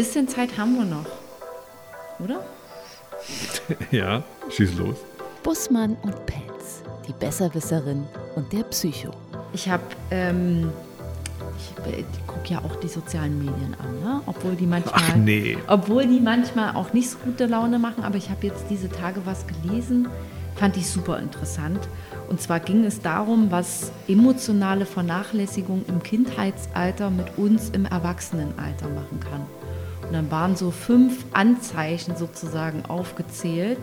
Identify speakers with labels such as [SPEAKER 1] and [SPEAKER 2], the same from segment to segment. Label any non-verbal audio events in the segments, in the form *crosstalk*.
[SPEAKER 1] bisschen Zeit haben wir noch. Oder? *laughs*
[SPEAKER 2] ja, schieß los.
[SPEAKER 3] Bussmann und Pelz, die Besserwisserin und der Psycho.
[SPEAKER 1] Ich habe, ähm, ich, ich gucke ja auch die sozialen Medien an, ne? obwohl die manchmal,
[SPEAKER 2] Ach nee.
[SPEAKER 1] obwohl die manchmal auch nicht so gute Laune machen. Aber ich habe jetzt diese Tage was gelesen, fand ich super interessant. Und zwar ging es darum, was emotionale Vernachlässigung im Kindheitsalter mit uns im Erwachsenenalter machen kann. Und dann waren so fünf Anzeichen sozusagen aufgezählt,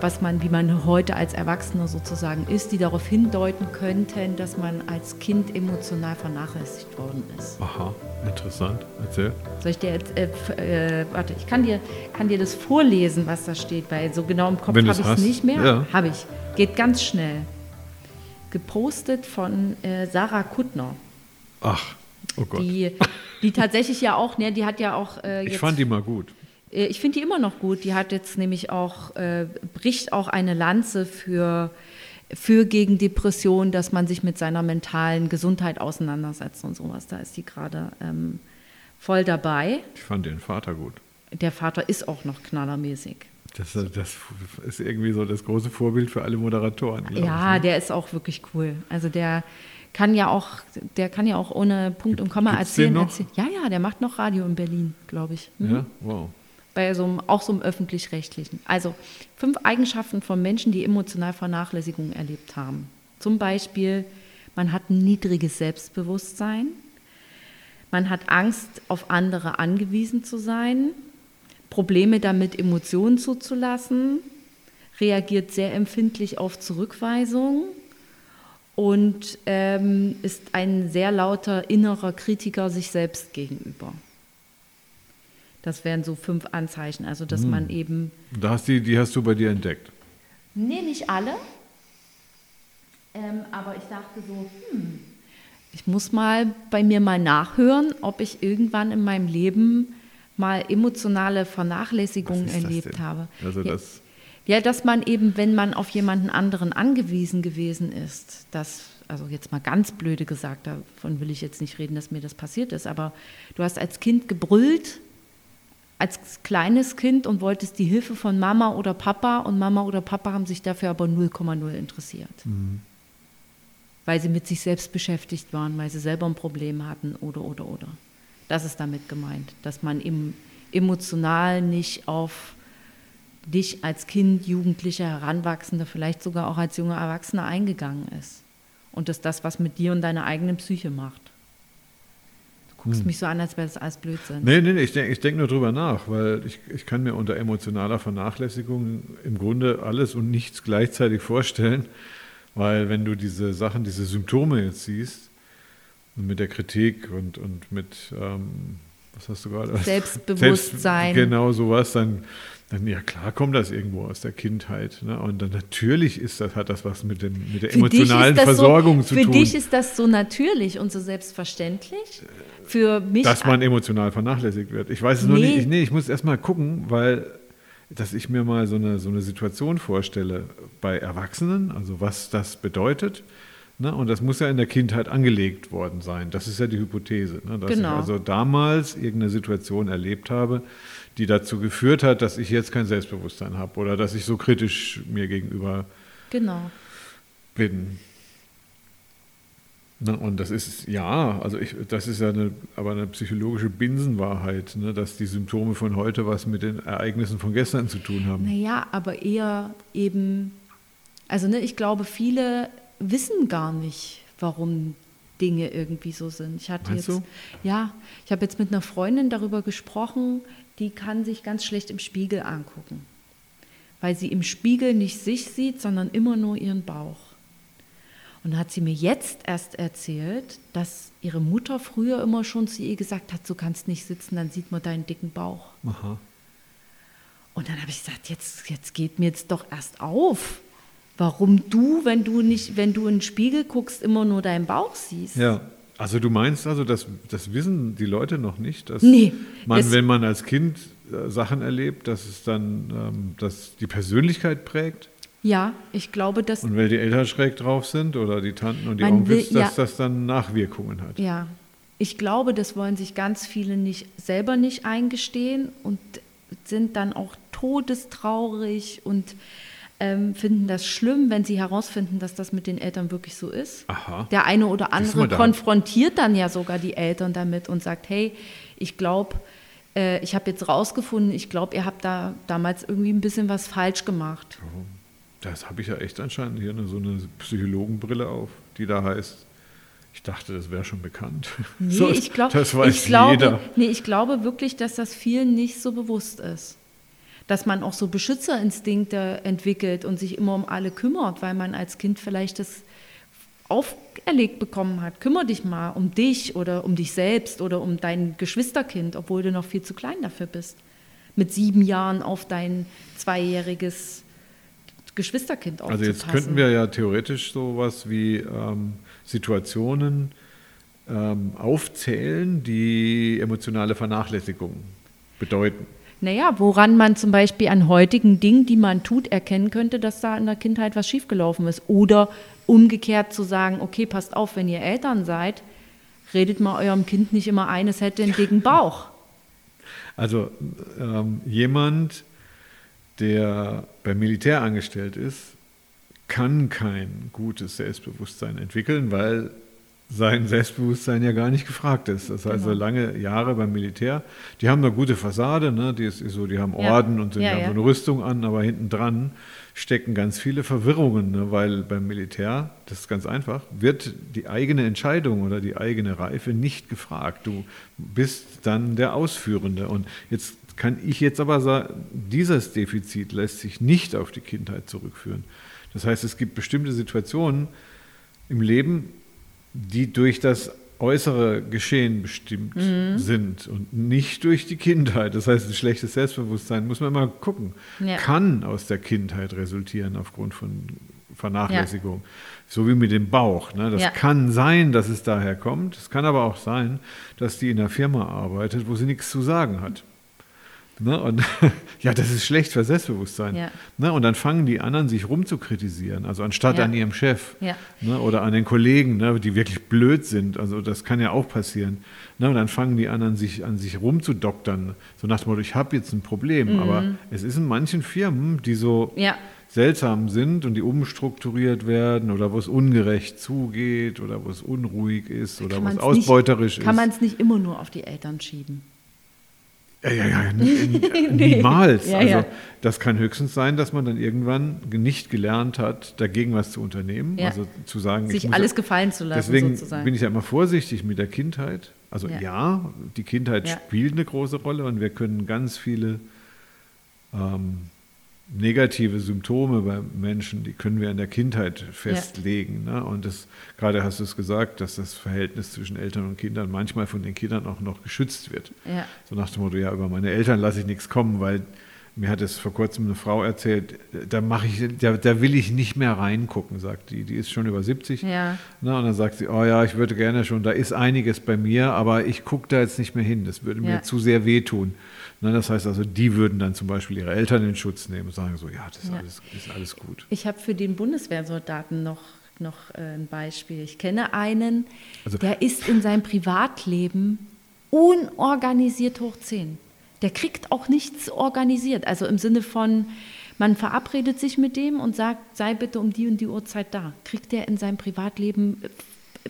[SPEAKER 1] was man, wie man heute als Erwachsener sozusagen ist, die darauf hindeuten könnten, dass man als Kind emotional vernachlässigt worden ist.
[SPEAKER 2] Aha, interessant. Erzähl.
[SPEAKER 1] Soll ich dir jetzt, äh, äh, warte, ich kann dir, kann dir das vorlesen, was da steht, weil so genau im Kopf habe ich es nicht mehr.
[SPEAKER 2] ja.
[SPEAKER 1] Habe ich. Geht ganz schnell. Gepostet von äh, Sarah Kuttner,
[SPEAKER 2] Ach, oh Gott.
[SPEAKER 1] die, die tatsächlich ja auch, ne, die hat ja auch äh,
[SPEAKER 2] ich
[SPEAKER 1] jetzt
[SPEAKER 2] fand die mal gut.
[SPEAKER 1] äh, Ich finde die immer noch gut. Die hat jetzt nämlich auch, äh, bricht auch eine Lanze für, für gegen Depressionen, dass man sich mit seiner mentalen Gesundheit auseinandersetzt und sowas. Da ist die gerade ähm, voll dabei.
[SPEAKER 2] Ich fand den Vater gut.
[SPEAKER 1] Der Vater ist auch noch knallermäßig.
[SPEAKER 2] Das, das ist irgendwie so das große Vorbild für alle Moderatoren.
[SPEAKER 1] Ja,
[SPEAKER 2] ich, ne?
[SPEAKER 1] der ist auch wirklich cool. Also der kann ja auch, der kann ja auch ohne Punkt und Komma
[SPEAKER 2] Gibt's
[SPEAKER 1] erzählen, erzählen. Ja, ja, der macht noch Radio in Berlin, glaube ich. Mhm.
[SPEAKER 2] Ja, wow.
[SPEAKER 1] bei so einem, auch so einem öffentlich-rechtlichen. Also fünf Eigenschaften von Menschen, die emotional Vernachlässigung erlebt haben. Zum Beispiel, man hat ein niedriges Selbstbewusstsein, man hat Angst, auf andere angewiesen zu sein, Probleme damit, Emotionen zuzulassen, reagiert sehr empfindlich auf Zurückweisung und ähm, ist ein sehr lauter innerer Kritiker sich selbst gegenüber. Das wären so fünf Anzeichen, also dass man eben
[SPEAKER 2] Da hast die, die hast du bei dir entdeckt.
[SPEAKER 1] Nee, nicht alle. Ähm, aber ich dachte so, hm, ich muss mal bei mir mal nachhören, ob ich irgendwann in meinem Leben mal emotionale Vernachlässigung
[SPEAKER 2] Was ist das
[SPEAKER 1] erlebt habe.
[SPEAKER 2] Also das,
[SPEAKER 1] ja, dass man eben, wenn man auf jemanden anderen angewiesen gewesen ist, dass, also jetzt mal ganz blöde gesagt, davon will ich jetzt nicht reden, dass mir das passiert ist, aber du hast als Kind gebrüllt, als kleines Kind und wolltest die Hilfe von Mama oder Papa und Mama oder Papa haben sich dafür aber 0,0 interessiert. Weil sie mit sich selbst beschäftigt waren, weil sie selber ein Problem hatten oder, oder, oder. Das ist damit gemeint, dass man im, emotional nicht auf dich als Kind, Jugendlicher, Heranwachsender, vielleicht sogar auch als junger Erwachsener eingegangen ist. Und dass das was mit dir und deiner eigenen Psyche macht. Du guckst mich so an, als wäre das alles Blödsinn.
[SPEAKER 2] nee, nee, nee, ich denke ich denk nur drüber nach, weil ich, ich kann mir unter emotionaler Vernachlässigung im Grunde alles und nichts gleichzeitig vorstellen, weil wenn du diese Sachen, diese Symptome jetzt siehst, mit der Kritik und, und mit, ähm, was hast du gerade?
[SPEAKER 1] Selbstbewusstsein.
[SPEAKER 2] Selbst, genau sowas, dann, dann ja klar kommt das irgendwo aus der Kindheit. Ne? Und dann natürlich ist das, hat das was mit, den, mit der
[SPEAKER 1] Für dich
[SPEAKER 2] emotionalen Versorgung
[SPEAKER 1] so,
[SPEAKER 2] zu
[SPEAKER 1] für
[SPEAKER 2] tun.
[SPEAKER 1] dich ist das so natürlich und so selbstverständlich. Für mich.
[SPEAKER 2] dass man emotional vernachlässigt wird. Ich weiß es nur
[SPEAKER 1] Nee.
[SPEAKER 2] nicht. Ich, nee, ich muss erst mal gucken, weil dass ich mir mal so eine, so eine Situation vorstelle bei Erwachsenen, also was das bedeutet. Ne? Und das muss ja in der Kindheit angelegt worden sein. Das ist ja die Hypothese. Ne? Dass
[SPEAKER 1] Genau.
[SPEAKER 2] ich also damals irgendeine Situation erlebt habe, die dazu geführt hat, dass ich jetzt kein Selbstbewusstsein habe oder dass ich so kritisch mir gegenüber
[SPEAKER 1] genau.
[SPEAKER 2] bin. Ne, und das ist, ja, also ich, das ist ja eine, aber eine psychologische Binsenwahrheit, ne, dass die Symptome von heute was mit den Ereignissen von gestern zu tun haben.
[SPEAKER 1] Naja, aber eher eben, also ne, ich glaube, viele wissen gar nicht, warum Dinge irgendwie so sind. Ich hatte
[SPEAKER 2] Meinst
[SPEAKER 1] jetzt,
[SPEAKER 2] du?
[SPEAKER 1] ja, ich habe jetzt mit einer Freundin darüber gesprochen, die kann sich ganz schlecht im Spiegel angucken, weil sie im Spiegel nicht sich sieht, sondern immer nur ihren Bauch. Und hat sie mir jetzt erst erzählt, dass ihre Mutter früher immer schon zu ihr gesagt hat, du kannst nicht sitzen, dann sieht man deinen dicken Bauch.
[SPEAKER 2] Aha.
[SPEAKER 1] Und dann habe ich gesagt, jetzt, jetzt geht mir jetzt doch erst auf, warum du, wenn du nicht, wenn du in den Spiegel guckst, immer nur deinen Bauch siehst.
[SPEAKER 2] Ja. Also du meinst also, das, das wissen die Leute noch nicht, dass
[SPEAKER 1] Nee,
[SPEAKER 2] man, wenn man als Kind äh, Sachen erlebt, dass es dann ähm, dass die Persönlichkeit prägt
[SPEAKER 1] Ja, ich glaube, dass
[SPEAKER 2] und weil die Eltern schräg drauf sind oder die Tanten und die Onkels, dass
[SPEAKER 1] ja.
[SPEAKER 2] das dann Nachwirkungen hat.
[SPEAKER 1] ja, ich glaube, das wollen sich ganz viele nicht selber nicht eingestehen und sind dann auch todestraurig und ähm, finden das schlimm, wenn sie herausfinden, dass das mit den Eltern wirklich so ist.
[SPEAKER 2] Aha.
[SPEAKER 1] Der eine oder andere konfrontiert dann ja sogar die Eltern damit und sagt, hey, ich glaube, äh, ich habe jetzt rausgefunden, ich glaube, ihr habt da damals irgendwie ein bisschen was falsch gemacht.
[SPEAKER 2] Das habe ich ja echt anscheinend hier eine, so eine Psychologenbrille auf, die da heißt. Ich dachte, das wäre schon bekannt. *laughs*
[SPEAKER 1] Nee,
[SPEAKER 2] So,
[SPEAKER 1] ich, glaub,
[SPEAKER 2] das weiß
[SPEAKER 1] ich glaube,
[SPEAKER 2] jeder.
[SPEAKER 1] Nee, ich glaube wirklich, dass das vielen nicht so bewusst ist. Dass man auch so Beschützerinstinkte entwickelt und sich immer um alle kümmert, weil man als Kind vielleicht das auferlegt bekommen hat. Kümmer dich mal um dich oder um dich selbst oder um dein Geschwisterkind, obwohl du noch viel zu klein dafür bist. Mit sieben Jahren auf dein zweijähriges Geschwisterkind aufzupassen.
[SPEAKER 2] Also jetzt könnten wir ja theoretisch sowas wie ähm, Situationen ähm, aufzählen, die emotionale Vernachlässigung bedeuten.
[SPEAKER 1] Naja, woran man zum Beispiel an heutigen Dingen, die man tut, erkennen könnte, dass da in der Kindheit was schiefgelaufen ist. Oder umgekehrt zu sagen, okay, passt auf, wenn ihr Eltern seid, redet mal eurem Kind nicht immer ein, es hätte einen dicken Bauch.
[SPEAKER 2] Also ähm, jemand, der beim Militär angestellt ist, kann kein gutes Selbstbewusstsein entwickeln, weil sein Selbstbewusstsein ja gar nicht gefragt ist. Das heißt,
[SPEAKER 1] Genau.
[SPEAKER 2] lange Jahre beim Militär, die haben eine gute Fassade, ne? die ist so, die haben
[SPEAKER 1] Ja.
[SPEAKER 2] Orden und die
[SPEAKER 1] Ja,
[SPEAKER 2] haben
[SPEAKER 1] ja.
[SPEAKER 2] so eine Rüstung an, aber hinten dran stecken ganz viele Verwirrungen, ne? weil beim Militär, das ist ganz einfach, wird die eigene Entscheidung oder die eigene Reife nicht gefragt. Du bist dann der Ausführende. Und jetzt kann ich jetzt aber sagen, dieses Defizit lässt sich nicht auf die Kindheit zurückführen. Das heißt, es gibt bestimmte Situationen im Leben, die durch das äußere Geschehen bestimmt
[SPEAKER 1] Mhm.
[SPEAKER 2] sind und nicht durch die Kindheit. Das heißt, ein schlechtes Selbstbewusstsein muss man mal gucken.
[SPEAKER 1] Ja.
[SPEAKER 2] Kann aus der Kindheit resultieren aufgrund von Vernachlässigung. So wie mit dem Bauch. Ne? Das
[SPEAKER 1] Ja.
[SPEAKER 2] kann sein, dass es daher kommt. Es kann aber auch sein, dass die in einer Firma arbeitet, wo sie nichts zu sagen hat. Ne? Und *laughs* ja, das ist schlecht für Selbstbewusstsein.
[SPEAKER 1] Ja.
[SPEAKER 2] Ne? Und dann fangen die anderen sich rum zu kritisieren, also anstatt
[SPEAKER 1] Ja.
[SPEAKER 2] an ihrem Chef
[SPEAKER 1] Ja.
[SPEAKER 2] ne? oder an den Kollegen, ne? die wirklich blöd sind. Also das kann ja auch passieren. Ne? Und dann fangen die anderen sich an sich rumzudoktern, so nach dem Motto, ich habe jetzt ein Problem. Aber es ist in manchen Firmen, die so
[SPEAKER 1] Mhm.
[SPEAKER 2] Seltsam sind und die umstrukturiert werden oder wo es ungerecht zugeht oder wo es unruhig ist oder wo es ausbeuterisch
[SPEAKER 1] nicht, Kann man
[SPEAKER 2] ist.
[SPEAKER 1] es nicht immer nur auf die Eltern schieben.
[SPEAKER 2] Ja, ja, ja, *laughs* niemals.
[SPEAKER 1] Ja,
[SPEAKER 2] also das kann höchstens sein, dass man dann irgendwann nicht gelernt hat, dagegen was zu unternehmen. Also zu sagen, ich
[SPEAKER 1] Sich alles gefallen zu lassen,
[SPEAKER 2] Deswegen
[SPEAKER 1] sozusagen.
[SPEAKER 2] bin ich ja immer vorsichtig mit der Kindheit. Also ja, die Kindheit spielt eine große Rolle und wir können ganz viele ähm, negative Symptome bei Menschen, die können wir in der Kindheit festlegen. Ne? Und das, gerade hast du es gesagt, dass das Verhältnis zwischen Eltern und Kindern manchmal von den Kindern auch noch geschützt wird.
[SPEAKER 1] Ja.
[SPEAKER 2] So nach dem Motto, ja, über meine Eltern lasse ich nichts kommen, weil mir hat es vor kurzem eine Frau erzählt, da mache ich, da, da will ich nicht mehr reingucken, sagt die. Die ist schon über 70.
[SPEAKER 1] Ja.
[SPEAKER 2] Na, und dann sagt sie, oh ja, ich würde gerne schon, da ist einiges bei mir, aber ich gucke da jetzt nicht mehr hin. Das würde mir
[SPEAKER 1] Ja.
[SPEAKER 2] zu sehr wehtun. Na, das heißt also, die würden dann zum Beispiel ihre Eltern in Schutz nehmen und sagen so, ja, das ist,
[SPEAKER 1] Ja.
[SPEAKER 2] Alles, ist alles gut.
[SPEAKER 1] Ich habe für den Bundeswehrsoldaten noch, noch äh, ein Beispiel. Ich kenne einen,
[SPEAKER 2] Also-
[SPEAKER 1] der ist in seinem Privatleben unorganisiert hoch 10. Der kriegt auch nichts organisiert. Also im Sinne von, man verabredet sich mit dem und sagt, sei bitte um die und die Uhrzeit da. Kriegt der in seinem Privatleben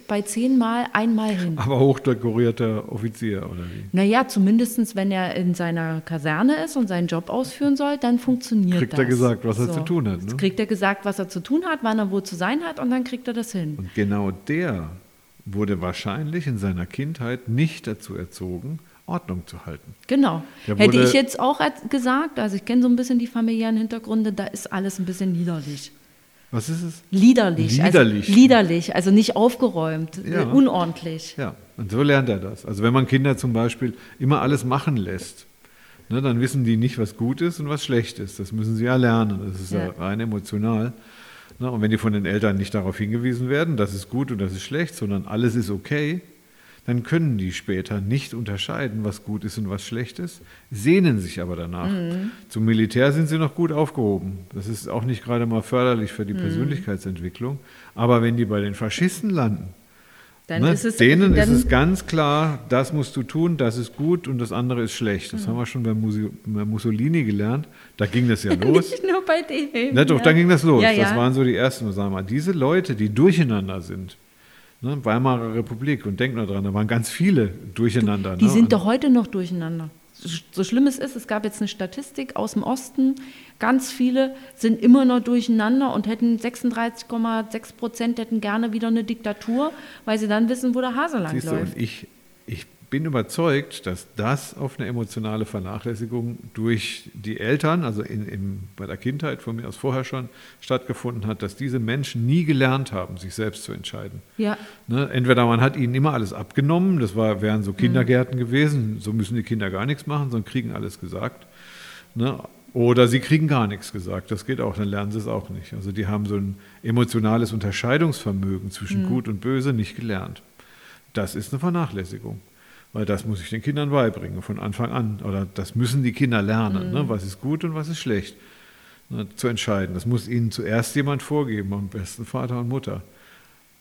[SPEAKER 1] bei zehnmal einmal hin.
[SPEAKER 2] Aber hochdekorierter Offizier, oder wie?
[SPEAKER 1] Naja, zumindest wenn er in seiner Kaserne ist und seinen Job ausführen soll, dann funktioniert
[SPEAKER 2] Kriegt
[SPEAKER 1] das.
[SPEAKER 2] er gesagt, was er zu tun hat, ne?
[SPEAKER 1] Kriegt er gesagt, was er zu tun hat, wann er wo zu sein hat und dann kriegt er das hin.
[SPEAKER 2] Und genau der wurde wahrscheinlich in seiner Kindheit nicht dazu erzogen, Ordnung zu halten.
[SPEAKER 1] Genau. Hätte ich jetzt auch gesagt, also ich kenne so ein bisschen die familiären Hintergründe, da ist alles ein bisschen liederlich.
[SPEAKER 2] Was ist es?
[SPEAKER 1] Liederlich.
[SPEAKER 2] Liederlich.
[SPEAKER 1] Also, liederlich, also nicht aufgeräumt,
[SPEAKER 2] Ja.
[SPEAKER 1] unordentlich.
[SPEAKER 2] Ja, und so lernt er das. Also wenn man Kinder zum Beispiel immer alles machen lässt, ne, dann wissen die nicht, was gut ist und was schlecht ist. Das müssen sie ja lernen. Das ist ja,
[SPEAKER 1] Ja.
[SPEAKER 2] rein emotional. Ne, und wenn die von den Eltern nicht darauf hingewiesen werden, das ist gut und das ist schlecht, sondern alles ist okay, dann können die später nicht unterscheiden, was gut ist und was schlecht ist, sehnen sich aber danach. Zum Militär sind sie noch gut aufgehoben. Das ist auch nicht gerade mal förderlich für die Persönlichkeitsentwicklung. Aber wenn die bei den Faschisten landen,
[SPEAKER 1] Dann
[SPEAKER 2] Ne?
[SPEAKER 1] ist es,
[SPEAKER 2] Denen
[SPEAKER 1] dann,
[SPEAKER 2] ist es ganz klar, das musst du tun, das ist gut und das andere ist schlecht. Das haben wir schon bei, Musi bei Mussolini gelernt. Da ging das ja *laughs* los.
[SPEAKER 1] nicht nur bei dem.
[SPEAKER 2] Ne, doch,
[SPEAKER 1] ja.
[SPEAKER 2] da ging das los.
[SPEAKER 1] Ja,
[SPEAKER 2] Das
[SPEAKER 1] ja.
[SPEAKER 2] waren so die ersten. Sagen wir mal, diese Leute, die durcheinander sind, ne, Weimarer Republik, und denk nur dran, da waren ganz viele durcheinander.
[SPEAKER 1] Die
[SPEAKER 2] ne?
[SPEAKER 1] sind
[SPEAKER 2] Und-
[SPEAKER 1] doch heute noch durcheinander. So schlimm es ist, es gab jetzt eine Statistik aus dem Osten, ganz viele sind immer noch durcheinander und hätten 36,6 Prozent hätten gerne wieder eine Diktatur, weil sie dann wissen, wo der Hase lang
[SPEAKER 2] Siehst du,
[SPEAKER 1] läuft.
[SPEAKER 2] und ich, ich bin überzeugt, dass das auf eine emotionale Vernachlässigung durch die Eltern, also in, in, bei der Kindheit von mir aus vorher schon stattgefunden hat, dass diese Menschen nie gelernt haben, sich selbst zu entscheiden.
[SPEAKER 1] Ja,
[SPEAKER 2] Ne? Entweder man hat ihnen immer alles abgenommen, das war, wären so Kindergärten gewesen, so müssen die Kinder gar nichts machen, sondern kriegen alles gesagt. Ne? Oder sie kriegen gar nichts gesagt, das geht auch, dann lernen sie es auch nicht. Also die haben so ein emotionales Unterscheidungsvermögen zwischen Gut und Böse nicht gelernt. Das ist eine Vernachlässigung, weil das muss ich den Kindern beibringen von Anfang an. Oder das müssen die Kinder lernen, ne? was ist gut und was ist schlecht ne? zu entscheiden. Das muss ihnen zuerst jemand vorgeben, am besten Vater und Mutter.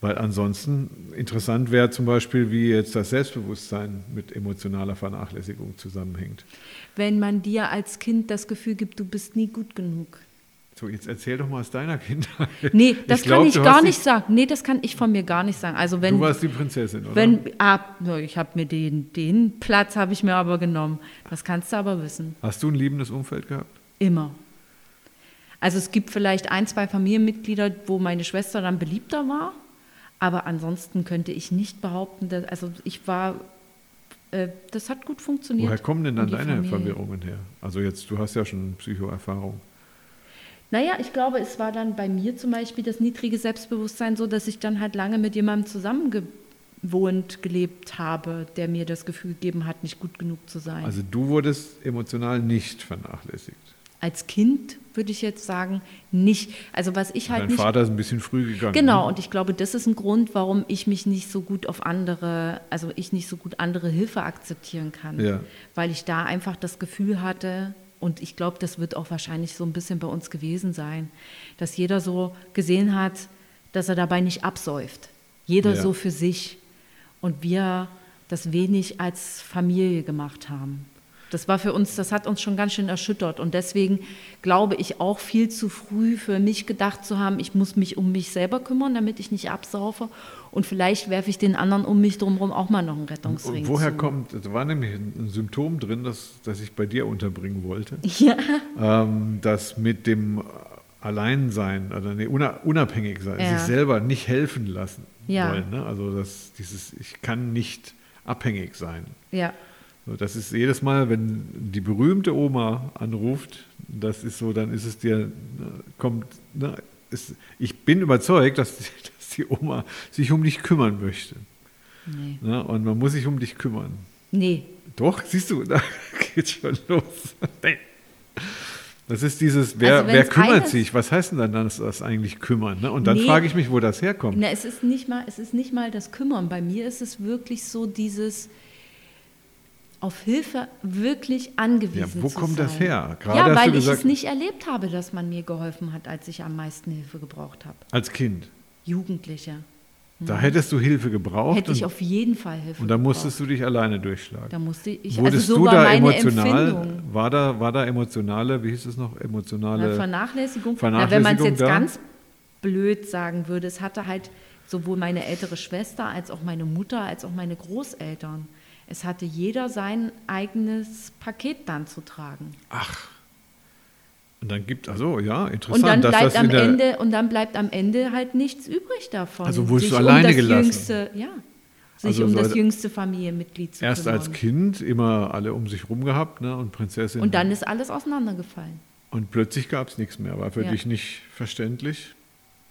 [SPEAKER 2] Weil ansonsten interessant wäre zum Beispiel, wie jetzt das Selbstbewusstsein mit emotionaler Vernachlässigung zusammenhängt.
[SPEAKER 1] wenn man dir als Kind das Gefühl gibt, du bist nie gut genug.
[SPEAKER 2] So, jetzt erzähl doch mal aus deiner *laughs* Kindheit.
[SPEAKER 1] Nee, das
[SPEAKER 2] glaub,
[SPEAKER 1] kann ich gar nicht sagen. Nee, das kann ich von mir gar nicht sagen. Also wenn
[SPEAKER 2] Du warst die Prinzessin, oder?
[SPEAKER 1] wenn ah, ich habe mir den den Platz habe ich mir aber genommen. Das kannst du aber wissen.
[SPEAKER 2] Hast du ein liebendes Umfeld gehabt?
[SPEAKER 1] Immer. Also es gibt vielleicht ein, zwei Familienmitglieder, wo meine Schwester dann beliebter war, aber ansonsten könnte ich nicht behaupten, dass, also ich war, äh, das hat gut funktioniert.
[SPEAKER 2] Woher kommen denn dann deine
[SPEAKER 1] Familie.
[SPEAKER 2] Verwirrungen her? Also jetzt, du hast ja schon Psychoerfahrung.
[SPEAKER 1] Naja, ich glaube, es war dann bei mir zum Beispiel das niedrige Selbstbewusstsein so, dass ich dann halt lange mit jemandem zusammengewohnt, gelebt habe, der mir das Gefühl gegeben hat, nicht gut genug zu sein.
[SPEAKER 2] Also du wurdest emotional nicht vernachlässigt.
[SPEAKER 1] Als Kind würde ich jetzt sagen, nicht. Also was ich halt
[SPEAKER 2] Dein
[SPEAKER 1] nicht
[SPEAKER 2] Vater ist ein bisschen früh gegangen.
[SPEAKER 1] Genau,
[SPEAKER 2] ne?
[SPEAKER 1] und ich glaube, das ist ein Grund, warum ich mich nicht so gut auf andere, also ich nicht so gut andere Hilfe akzeptieren kann.
[SPEAKER 2] Ja.
[SPEAKER 1] Weil ich da einfach das Gefühl hatte, und ich glaube, das wird auch wahrscheinlich so ein bisschen bei uns gewesen sein, dass jeder so gesehen hat, dass er dabei nicht absäuft. Jeder
[SPEAKER 2] Ja.
[SPEAKER 1] so für sich. Und wir das wenig als Familie gemacht haben. Das war für uns, das hat uns schon ganz schön erschüttert. Und deswegen glaube ich auch viel zu früh für mich gedacht zu haben, ich muss mich um mich selber kümmern, damit ich nicht absaufe. Und vielleicht werfe ich den anderen um mich drumherum auch mal noch einen Rettungsring
[SPEAKER 2] Und woher
[SPEAKER 1] zu.
[SPEAKER 2] kommt, da war nämlich ein Symptom drin, das, das ich bei dir unterbringen wollte, *laughs*
[SPEAKER 1] Ja,
[SPEAKER 2] ähm, das mit dem Alleinsein, oder nee, una- unabhängig sein,
[SPEAKER 1] Ja.
[SPEAKER 2] sich selber nicht helfen lassen
[SPEAKER 1] Ja.
[SPEAKER 2] wollen. Ne? Also das, dieses, ich kann nicht abhängig sein.
[SPEAKER 1] ja,
[SPEAKER 2] Das ist jedes Mal, wenn die berühmte Oma anruft, das ist so, dann ist es dir, kommt, ne, ist, ich bin überzeugt, dass die, *laughs* dass die Oma sich um dich kümmern möchte.
[SPEAKER 1] nee.
[SPEAKER 2] Ne? Und man muss sich um dich kümmern.
[SPEAKER 1] Nee,
[SPEAKER 2] Doch, siehst du, *laughs* da geht schon los. *laughs* Nee. Das ist dieses, wer,
[SPEAKER 1] Also
[SPEAKER 2] wer kümmert
[SPEAKER 1] eines-
[SPEAKER 2] sich? Was heißt denn dann das, das eigentlich kümmern? Ne? Und dann
[SPEAKER 1] Nee.
[SPEAKER 2] frage ich mich, wo das herkommt.
[SPEAKER 1] Na, es, ist nicht mal, es ist nicht mal das Kümmern. Bei mir ist es wirklich so dieses auf Hilfe wirklich angewiesen
[SPEAKER 2] Ja, wo
[SPEAKER 1] zu
[SPEAKER 2] kommt
[SPEAKER 1] sein.
[SPEAKER 2] das her? Gerade
[SPEAKER 1] ja, weil
[SPEAKER 2] du
[SPEAKER 1] ich
[SPEAKER 2] gesagt-
[SPEAKER 1] es nicht erlebt habe, dass man mir geholfen hat, als ich am meisten Hilfe gebraucht habe.
[SPEAKER 2] Als Kind.
[SPEAKER 1] Jugendliche.
[SPEAKER 2] Da hättest du Hilfe gebraucht
[SPEAKER 1] Hätte ich auf jeden Fall Hilfe
[SPEAKER 2] und dann
[SPEAKER 1] gebraucht.
[SPEAKER 2] musstest du dich alleine durchschlagen.
[SPEAKER 1] Da musste ich,
[SPEAKER 2] Wurdest
[SPEAKER 1] also so
[SPEAKER 2] du
[SPEAKER 1] war
[SPEAKER 2] da emotional?
[SPEAKER 1] Empfindung.
[SPEAKER 2] War da, war da emotionale, wie hieß es noch, emotionale
[SPEAKER 1] Na, Vernachlässigung.
[SPEAKER 2] Vernachlässigung
[SPEAKER 1] Na, wenn man es jetzt
[SPEAKER 2] da?
[SPEAKER 1] ganz blöd sagen würde, es hatte halt sowohl meine ältere Schwester als auch meine Mutter als auch meine Großeltern. Es hatte jeder sein eigenes Paket dann zu tragen.
[SPEAKER 2] Und dann gibt, also ja, interessant,
[SPEAKER 1] Und dann
[SPEAKER 2] dass
[SPEAKER 1] bleibt
[SPEAKER 2] das
[SPEAKER 1] am Ende und dann bleibt am Ende halt nichts übrig davon.
[SPEAKER 2] Also wurdest du alleine
[SPEAKER 1] um das
[SPEAKER 2] gelassen?
[SPEAKER 1] Jüngste, ja, sich
[SPEAKER 2] Also
[SPEAKER 1] um
[SPEAKER 2] so
[SPEAKER 1] das jüngste Familienmitglied zu
[SPEAKER 2] erst
[SPEAKER 1] kümmern.
[SPEAKER 2] als Kind immer alle um sich rum gehabt ne, und Prinzessin.
[SPEAKER 1] Und dann ist alles auseinandergefallen.
[SPEAKER 2] Und plötzlich gab es nichts mehr, war für
[SPEAKER 1] Ja.
[SPEAKER 2] dich nicht verständlich.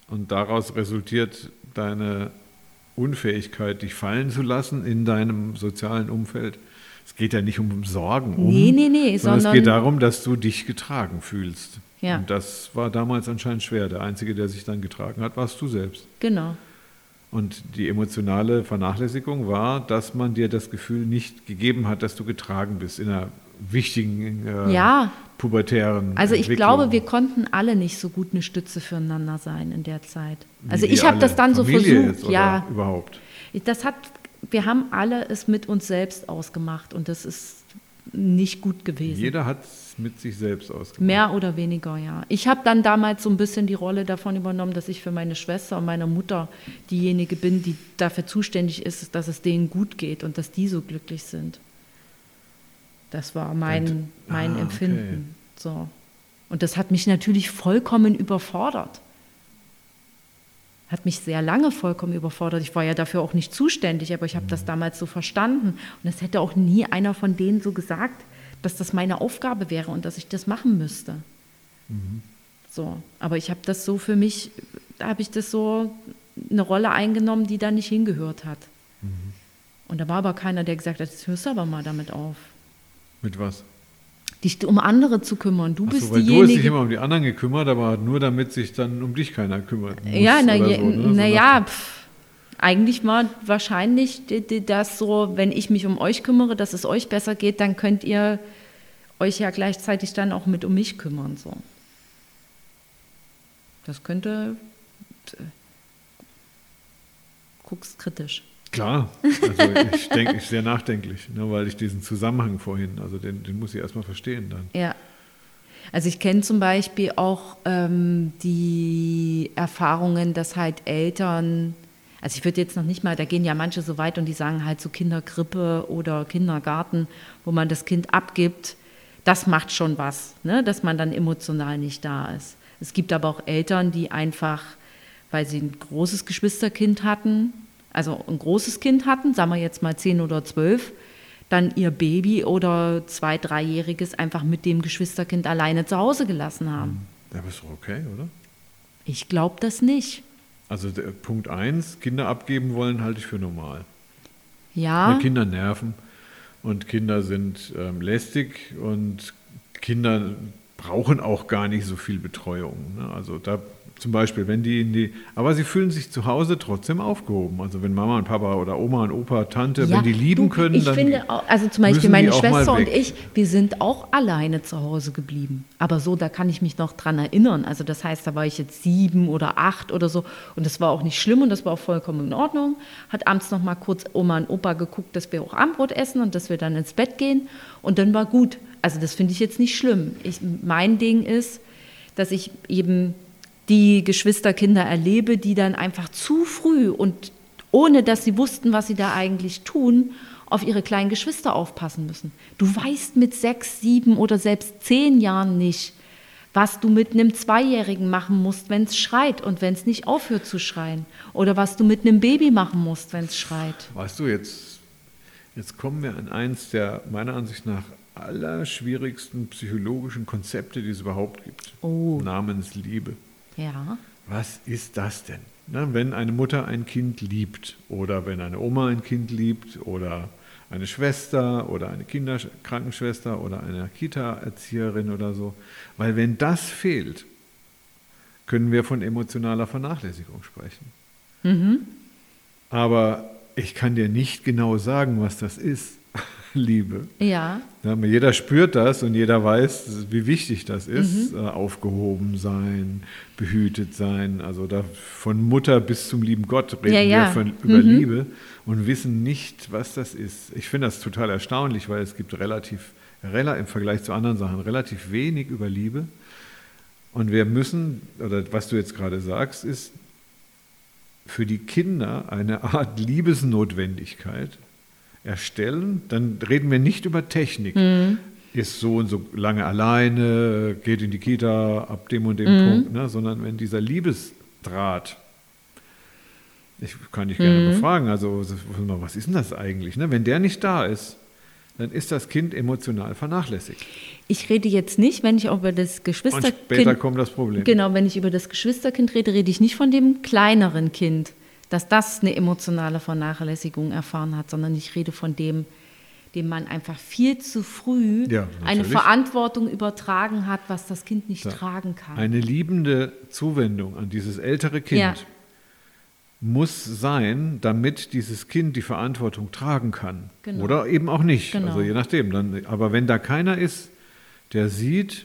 [SPEAKER 2] Und daraus resultiert deine Unfähigkeit, dich fallen zu lassen in deinem sozialen Umfeld. Es geht ja nicht um Sorgen, um,
[SPEAKER 1] Nee, nee, nee,
[SPEAKER 2] sondern, es
[SPEAKER 1] sondern-
[SPEAKER 2] geht darum, dass du dich getragen fühlst.
[SPEAKER 1] Ja.
[SPEAKER 2] Und das war damals anscheinend schwer. Der Einzige, der sich dann getragen hat, warst du selbst.
[SPEAKER 1] Genau.
[SPEAKER 2] Und die emotionale Vernachlässigung war, dass man dir das Gefühl nicht gegeben hat, dass du getragen bist in einer wichtigen äh,
[SPEAKER 1] Ja.
[SPEAKER 2] pubertären
[SPEAKER 1] Also ich glaube, wir konnten alle nicht so gut eine Stütze füreinander sein in der Zeit. Also ich habe das dann so
[SPEAKER 2] Familie
[SPEAKER 1] versucht,
[SPEAKER 2] jetzt
[SPEAKER 1] ja.
[SPEAKER 2] überhaupt.
[SPEAKER 1] Das hat, wir haben alle es mit uns selbst ausgemacht und das ist nicht gut gewesen.
[SPEAKER 2] Jeder hat es mit sich selbst ausgemacht.
[SPEAKER 1] Mehr oder weniger, ja. Ich habe dann damals so ein bisschen die Rolle davon übernommen, dass ich für meine Schwester und meine Mutter diejenige bin, die dafür zuständig ist, dass es denen gut geht und dass die so glücklich sind. Das war mein, und, mein ah, Empfinden. Okay. So. Und das hat mich natürlich vollkommen überfordert. Hat mich sehr lange vollkommen überfordert. Ich war ja dafür auch nicht zuständig, aber ich habe das damals so verstanden. Und es hätte auch nie einer von denen so gesagt, dass das meine Aufgabe wäre und dass ich das machen müsste. Mhm. So, aber ich habe das so für mich, da habe ich das so eine Rolle eingenommen, die da nicht hingehört hat. Mhm. Und da war aber keiner, der gesagt hat, jetzt hörst du aber mal damit auf.
[SPEAKER 2] Mit was?
[SPEAKER 1] Dich um andere zu kümmern. Du Ach bist
[SPEAKER 2] so, weil
[SPEAKER 1] diejenige.
[SPEAKER 2] Du hast dich immer um die anderen gekümmert, aber nur damit sich dann um dich keiner kümmert. Muss
[SPEAKER 1] ja, na, so, ne? na so ja, eigentlich war wahrscheinlich das so, wenn ich mich um euch kümmere, dass es euch besser geht, dann könnt ihr euch ja gleichzeitig dann auch mit um mich kümmern. So. Das könnte. Guckst kritisch.
[SPEAKER 2] Klar, also ich denke, ich sehr nachdenklich, ne, weil ich diesen Zusammenhang vorhin, also den, den muss ich erstmal verstehen dann.
[SPEAKER 1] Ja. Also ich kenne zum Beispiel auch ähm, die Erfahrungen, dass halt Eltern, also ich würde jetzt noch nicht mal, da gehen ja manche so weit und die sagen halt so Kinderkrippe oder Kindergarten, wo man das Kind abgibt, das macht schon was, ne, dass man dann emotional nicht da ist. Es gibt aber auch Eltern, die einfach, weil sie ein großes Geschwisterkind hatten, also ein großes Kind hatten, sagen wir jetzt mal zehn oder zwölf, dann ihr Baby oder zwei, dreijähriges einfach mit dem Geschwisterkind alleine zu Hause gelassen haben.
[SPEAKER 2] Ja, aber ist doch okay, oder?
[SPEAKER 1] Ich glaube das nicht.
[SPEAKER 2] Also Punkt eins, Kinder abgeben wollen, halte ich für normal.
[SPEAKER 1] Ja.
[SPEAKER 2] Kinder nerven und Kinder sind ähm, lästig und Kinder brauchen auch gar nicht so viel Betreuung. Ne? Also da zum Beispiel, wenn die in die, aber sie fühlen sich zu Hause trotzdem aufgehoben. Also wenn Mama und Papa oder Oma und Opa, Tante, ja, wenn die lieben du, können,
[SPEAKER 1] ich
[SPEAKER 2] dann
[SPEAKER 1] finde, auch, also zum Beispiel meine Schwester und ich, wir sind auch alleine zu Hause geblieben. Aber so, da kann ich mich noch dran erinnern. Also das heißt, da war ich jetzt sieben oder acht oder so und das war auch nicht schlimm und das war auch vollkommen in Ordnung. Hat abends noch mal kurz Oma und Opa geguckt, dass wir auch Abendbrot essen und dass wir dann ins Bett gehen und dann war gut. Also das finde ich jetzt nicht schlimm. Ich, mein Ding ist, dass ich eben die Geschwisterkinder erlebe, die dann einfach zu früh und ohne dass sie wussten, was sie da eigentlich tun, auf ihre kleinen Geschwister aufpassen müssen. Du weißt mit sechs, sieben oder selbst zehn Jahren nicht, was du mit einem Zweijährigen machen musst, wenn es schreit und wenn es nicht aufhört zu schreien. Oder was du mit einem Baby machen musst, wenn es schreit.
[SPEAKER 2] Weißt du, jetzt, jetzt kommen wir an eins der meiner Ansicht nach allerschwierigsten psychologischen Konzepte, die es überhaupt gibt.
[SPEAKER 1] Oh.
[SPEAKER 2] Namens Liebe.
[SPEAKER 1] Ja.
[SPEAKER 2] Was ist das denn? Na, wenn eine Mutter ein Kind liebt oder wenn eine Oma ein Kind liebt oder eine Schwester oder eine Kinderkrankenschwester oder eine Kita-Erzieherin oder so. Weil wenn das fehlt, können wir von emotionaler Vernachlässigung sprechen.
[SPEAKER 1] Mhm.
[SPEAKER 2] Aber ich kann dir nicht genau sagen, was das ist. Liebe.
[SPEAKER 1] Ja.
[SPEAKER 2] ja. Jeder spürt das und jeder weiß, wie wichtig das ist. Mhm. Äh, aufgehoben sein, behütet sein. Also da von Mutter bis zum lieben Gott reden
[SPEAKER 1] ja, ja.
[SPEAKER 2] wir von, über mhm. Liebe und wissen nicht, was das ist. Ich finde das total erstaunlich, weil es gibt relativ, im Vergleich zu anderen Sachen, relativ wenig über Liebe. Und wir müssen, oder was du jetzt gerade sagst, ist für die Kinder eine Art Liebesnotwendigkeit erstellen, dann reden wir nicht über Technik. Mhm. Ist so und so lange alleine, geht in die Kita ab dem und dem mhm. Punkt, ne? sondern wenn dieser Liebesdraht, ich kann dich gerne mhm. befragen, also was ist denn das eigentlich? Ne? Wenn der nicht da ist, dann ist das Kind emotional vernachlässigt.
[SPEAKER 1] Ich rede jetzt nicht, wenn ich auch über das Geschwisterkind.
[SPEAKER 2] Und später kommt das Problem.
[SPEAKER 1] Genau, wenn ich über das Geschwisterkind rede, rede ich nicht von dem kleineren Kind dass das eine emotionale Vernachlässigung erfahren hat, sondern ich rede von dem, dem man einfach viel zu früh ja, eine Verantwortung übertragen hat, was das Kind nicht ja. tragen kann.
[SPEAKER 2] Eine liebende Zuwendung an dieses ältere Kind ja. muss sein, damit dieses Kind die Verantwortung tragen kann. Genau. Oder eben auch nicht. Genau. Also je nachdem. Dann, aber wenn da keiner ist, der sieht,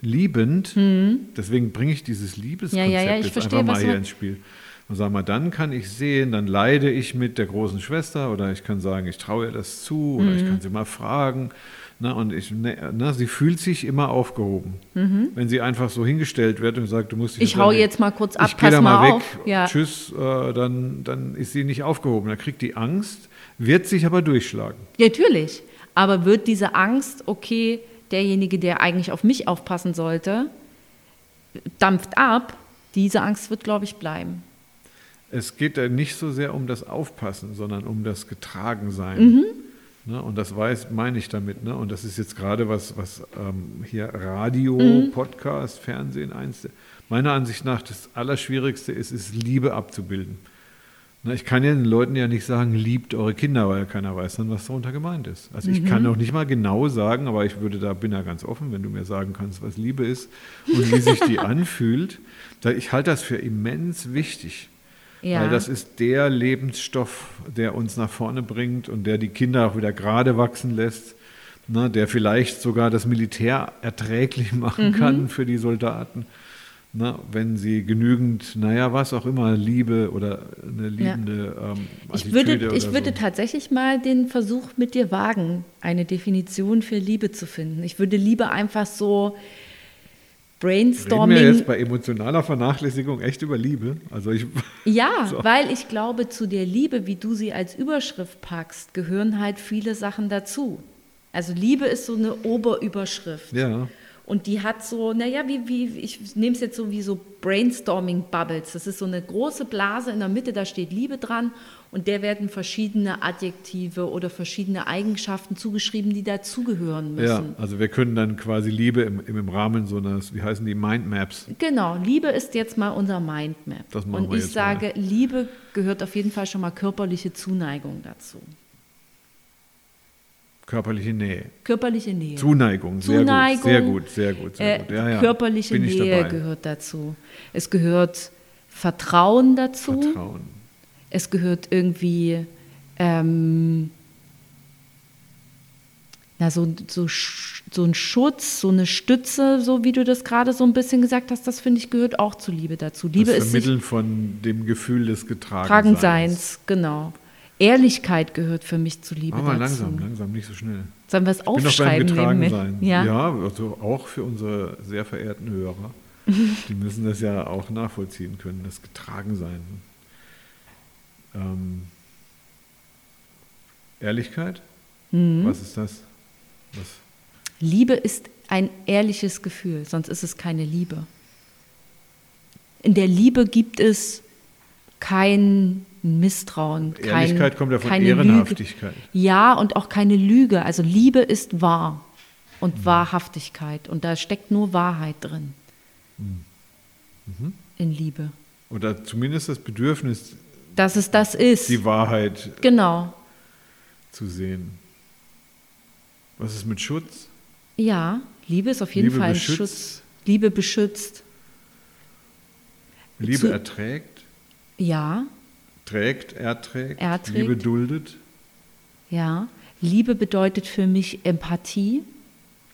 [SPEAKER 2] liebend, mhm. deswegen bringe ich dieses Liebeskonzept
[SPEAKER 1] jetzt
[SPEAKER 2] verstehe, einfach mal hier ins Spiel Und sag mal, dann kann ich sehen, dann leide ich mit der großen Schwester oder ich kann sagen, ich traue ihr das zu oder ich kann sie mal fragen. Na, und ich, ne, na, sie fühlt sich immer aufgehoben. Wenn sie einfach so hingestellt wird und sagt, du musst dich
[SPEAKER 1] Ich hau jetzt mal kurz ab,
[SPEAKER 2] ich
[SPEAKER 1] pass
[SPEAKER 2] da mal,
[SPEAKER 1] mal
[SPEAKER 2] weg,
[SPEAKER 1] auf. Ja.
[SPEAKER 2] tschüss, äh, dann, dann ist sie nicht aufgehoben. Dann kriegt die Angst, wird sich aber durchschlagen.
[SPEAKER 1] Ja, natürlich. Aber wird diese Angst, okay, derjenige, der eigentlich auf mich aufpassen sollte, dampft ab, diese Angst wird, glaube ich, bleiben.
[SPEAKER 2] Es geht da nicht so sehr um das Aufpassen, sondern um das Getragensein.
[SPEAKER 1] Mhm.
[SPEAKER 2] Ne, und das weiß, meine ich damit. Ne? Und das ist jetzt gerade was, was ähm, hier Radio,
[SPEAKER 1] Mhm.
[SPEAKER 2] Podcast, Fernsehen, eins, meiner Ansicht nach das Allerschwierigste ist, ist Liebe abzubilden. Ne, ich kann ja den Leuten ja nicht sagen, liebt eure Kinder, weil keiner weiß dann, was darunter gemeint ist. Also ich
[SPEAKER 1] Mhm.
[SPEAKER 2] kann auch nicht mal genau sagen, aber ich würde da, bin da ganz offen, wenn du mir sagen kannst, was Liebe ist und wie sich die *laughs* anfühlt. Da, ich halte das für immens wichtig.
[SPEAKER 1] Ja.
[SPEAKER 2] Weil das ist der Lebensstoff, der uns nach vorne bringt und der die Kinder auch wieder gerade wachsen lässt, ne, der vielleicht sogar das Militär erträglich *laughs* machen
[SPEAKER 1] Mhm.
[SPEAKER 2] kann für die Soldaten, ne, wenn sie genügend, naja, was auch immer, Liebe oder eine liebende ähm,
[SPEAKER 1] Ich würde, ich würde
[SPEAKER 2] so.
[SPEAKER 1] tatsächlich mal den Versuch mit dir wagen, eine Definition für Liebe zu finden. Ich würde Liebe einfach so
[SPEAKER 2] Reden
[SPEAKER 1] brainstorming.
[SPEAKER 2] wir jetzt bei emotionaler Vernachlässigung echt über Liebe? Also ich, *laughs*
[SPEAKER 1] Ja,
[SPEAKER 2] So.
[SPEAKER 1] weil ich glaube, zu der Liebe, wie du sie als Überschrift packst, gehören halt viele Sachen dazu. Also Liebe ist so eine Oberüberschrift.
[SPEAKER 2] ja,
[SPEAKER 1] Und die hat so, naja, wie, wie, ich nehme es jetzt so wie so Brainstorming-Bubbles. Das ist so eine große Blase in der Mitte, da steht Liebe dran und der werden verschiedene Adjektive oder verschiedene Eigenschaften zugeschrieben, die dazugehören müssen.
[SPEAKER 2] ja, also wir können dann quasi Liebe im, im Rahmen so eines, wie heißen die, Mindmaps.
[SPEAKER 1] Genau, Liebe ist jetzt mal unser Mindmap.
[SPEAKER 2] Das machen
[SPEAKER 1] und
[SPEAKER 2] wir
[SPEAKER 1] ich
[SPEAKER 2] jetzt mal.
[SPEAKER 1] sage, Liebe gehört auf jeden Fall schon mal körperliche Zuneigung dazu.
[SPEAKER 2] Körperliche Nähe.
[SPEAKER 1] Körperliche Nähe.
[SPEAKER 2] Zuneigung, sehr
[SPEAKER 1] Zuneigung,
[SPEAKER 2] gut, sehr gut, sehr gut, sehr
[SPEAKER 1] Äh,
[SPEAKER 2] gut. Ja, ja.
[SPEAKER 1] Körperliche Nähe gehört dazu. Es gehört Vertrauen dazu.
[SPEAKER 2] Vertrauen.
[SPEAKER 1] Es gehört irgendwie ähm, na, so, so, so ein Schutz, so eine Stütze, so wie du das gerade so ein bisschen gesagt hast, das finde ich gehört auch zu Liebe dazu. Liebe
[SPEAKER 2] das
[SPEAKER 1] ist sich
[SPEAKER 2] Vermitteln von dem Gefühl des Getragenseins.
[SPEAKER 1] Tragenseins, genau. Ehrlichkeit gehört für mich zu Liebe
[SPEAKER 2] mal
[SPEAKER 1] dazu.
[SPEAKER 2] langsam, langsam, nicht so schnell.
[SPEAKER 1] Sollen wir es
[SPEAKER 2] Ich bin noch beim
[SPEAKER 1] aufschreiben?
[SPEAKER 2] Getragensein.
[SPEAKER 1] Ja.
[SPEAKER 2] ja, also auch für unsere sehr verehrten Hörer. *laughs* Die müssen das ja auch nachvollziehen können, das Getragensein. Ähm, Ehrlichkeit?
[SPEAKER 1] Mhm.
[SPEAKER 2] Was ist das? Was?
[SPEAKER 1] Liebe ist ein ehrliches Gefühl, sonst ist es keine Liebe. In der Liebe gibt es kein Misstrauen, kein,
[SPEAKER 2] Ehrlichkeit kommt ja von Ehrenhaftigkeit.
[SPEAKER 1] Lüge. Ja, und auch keine Lüge. Also Liebe ist wahr und
[SPEAKER 2] Mhm.
[SPEAKER 1] Wahrhaftigkeit. Und da steckt nur Wahrheit drin.
[SPEAKER 2] Mhm.
[SPEAKER 1] In Liebe.
[SPEAKER 2] Oder zumindest das Bedürfnis,
[SPEAKER 1] Dass es das ist.
[SPEAKER 2] die Wahrheit
[SPEAKER 1] Genau.
[SPEAKER 2] zu sehen. Was ist mit Schutz?
[SPEAKER 1] Ja, Liebe ist auf jeden
[SPEAKER 2] Liebe
[SPEAKER 1] Fall
[SPEAKER 2] beschützt.
[SPEAKER 1] Schutz. Liebe beschützt.
[SPEAKER 2] Liebe
[SPEAKER 1] Zu-
[SPEAKER 2] erträgt,
[SPEAKER 1] Ja,
[SPEAKER 2] trägt, erträgt,
[SPEAKER 1] Erträgt.
[SPEAKER 2] Liebe duldet.
[SPEAKER 1] ja. Liebe bedeutet für mich Empathie.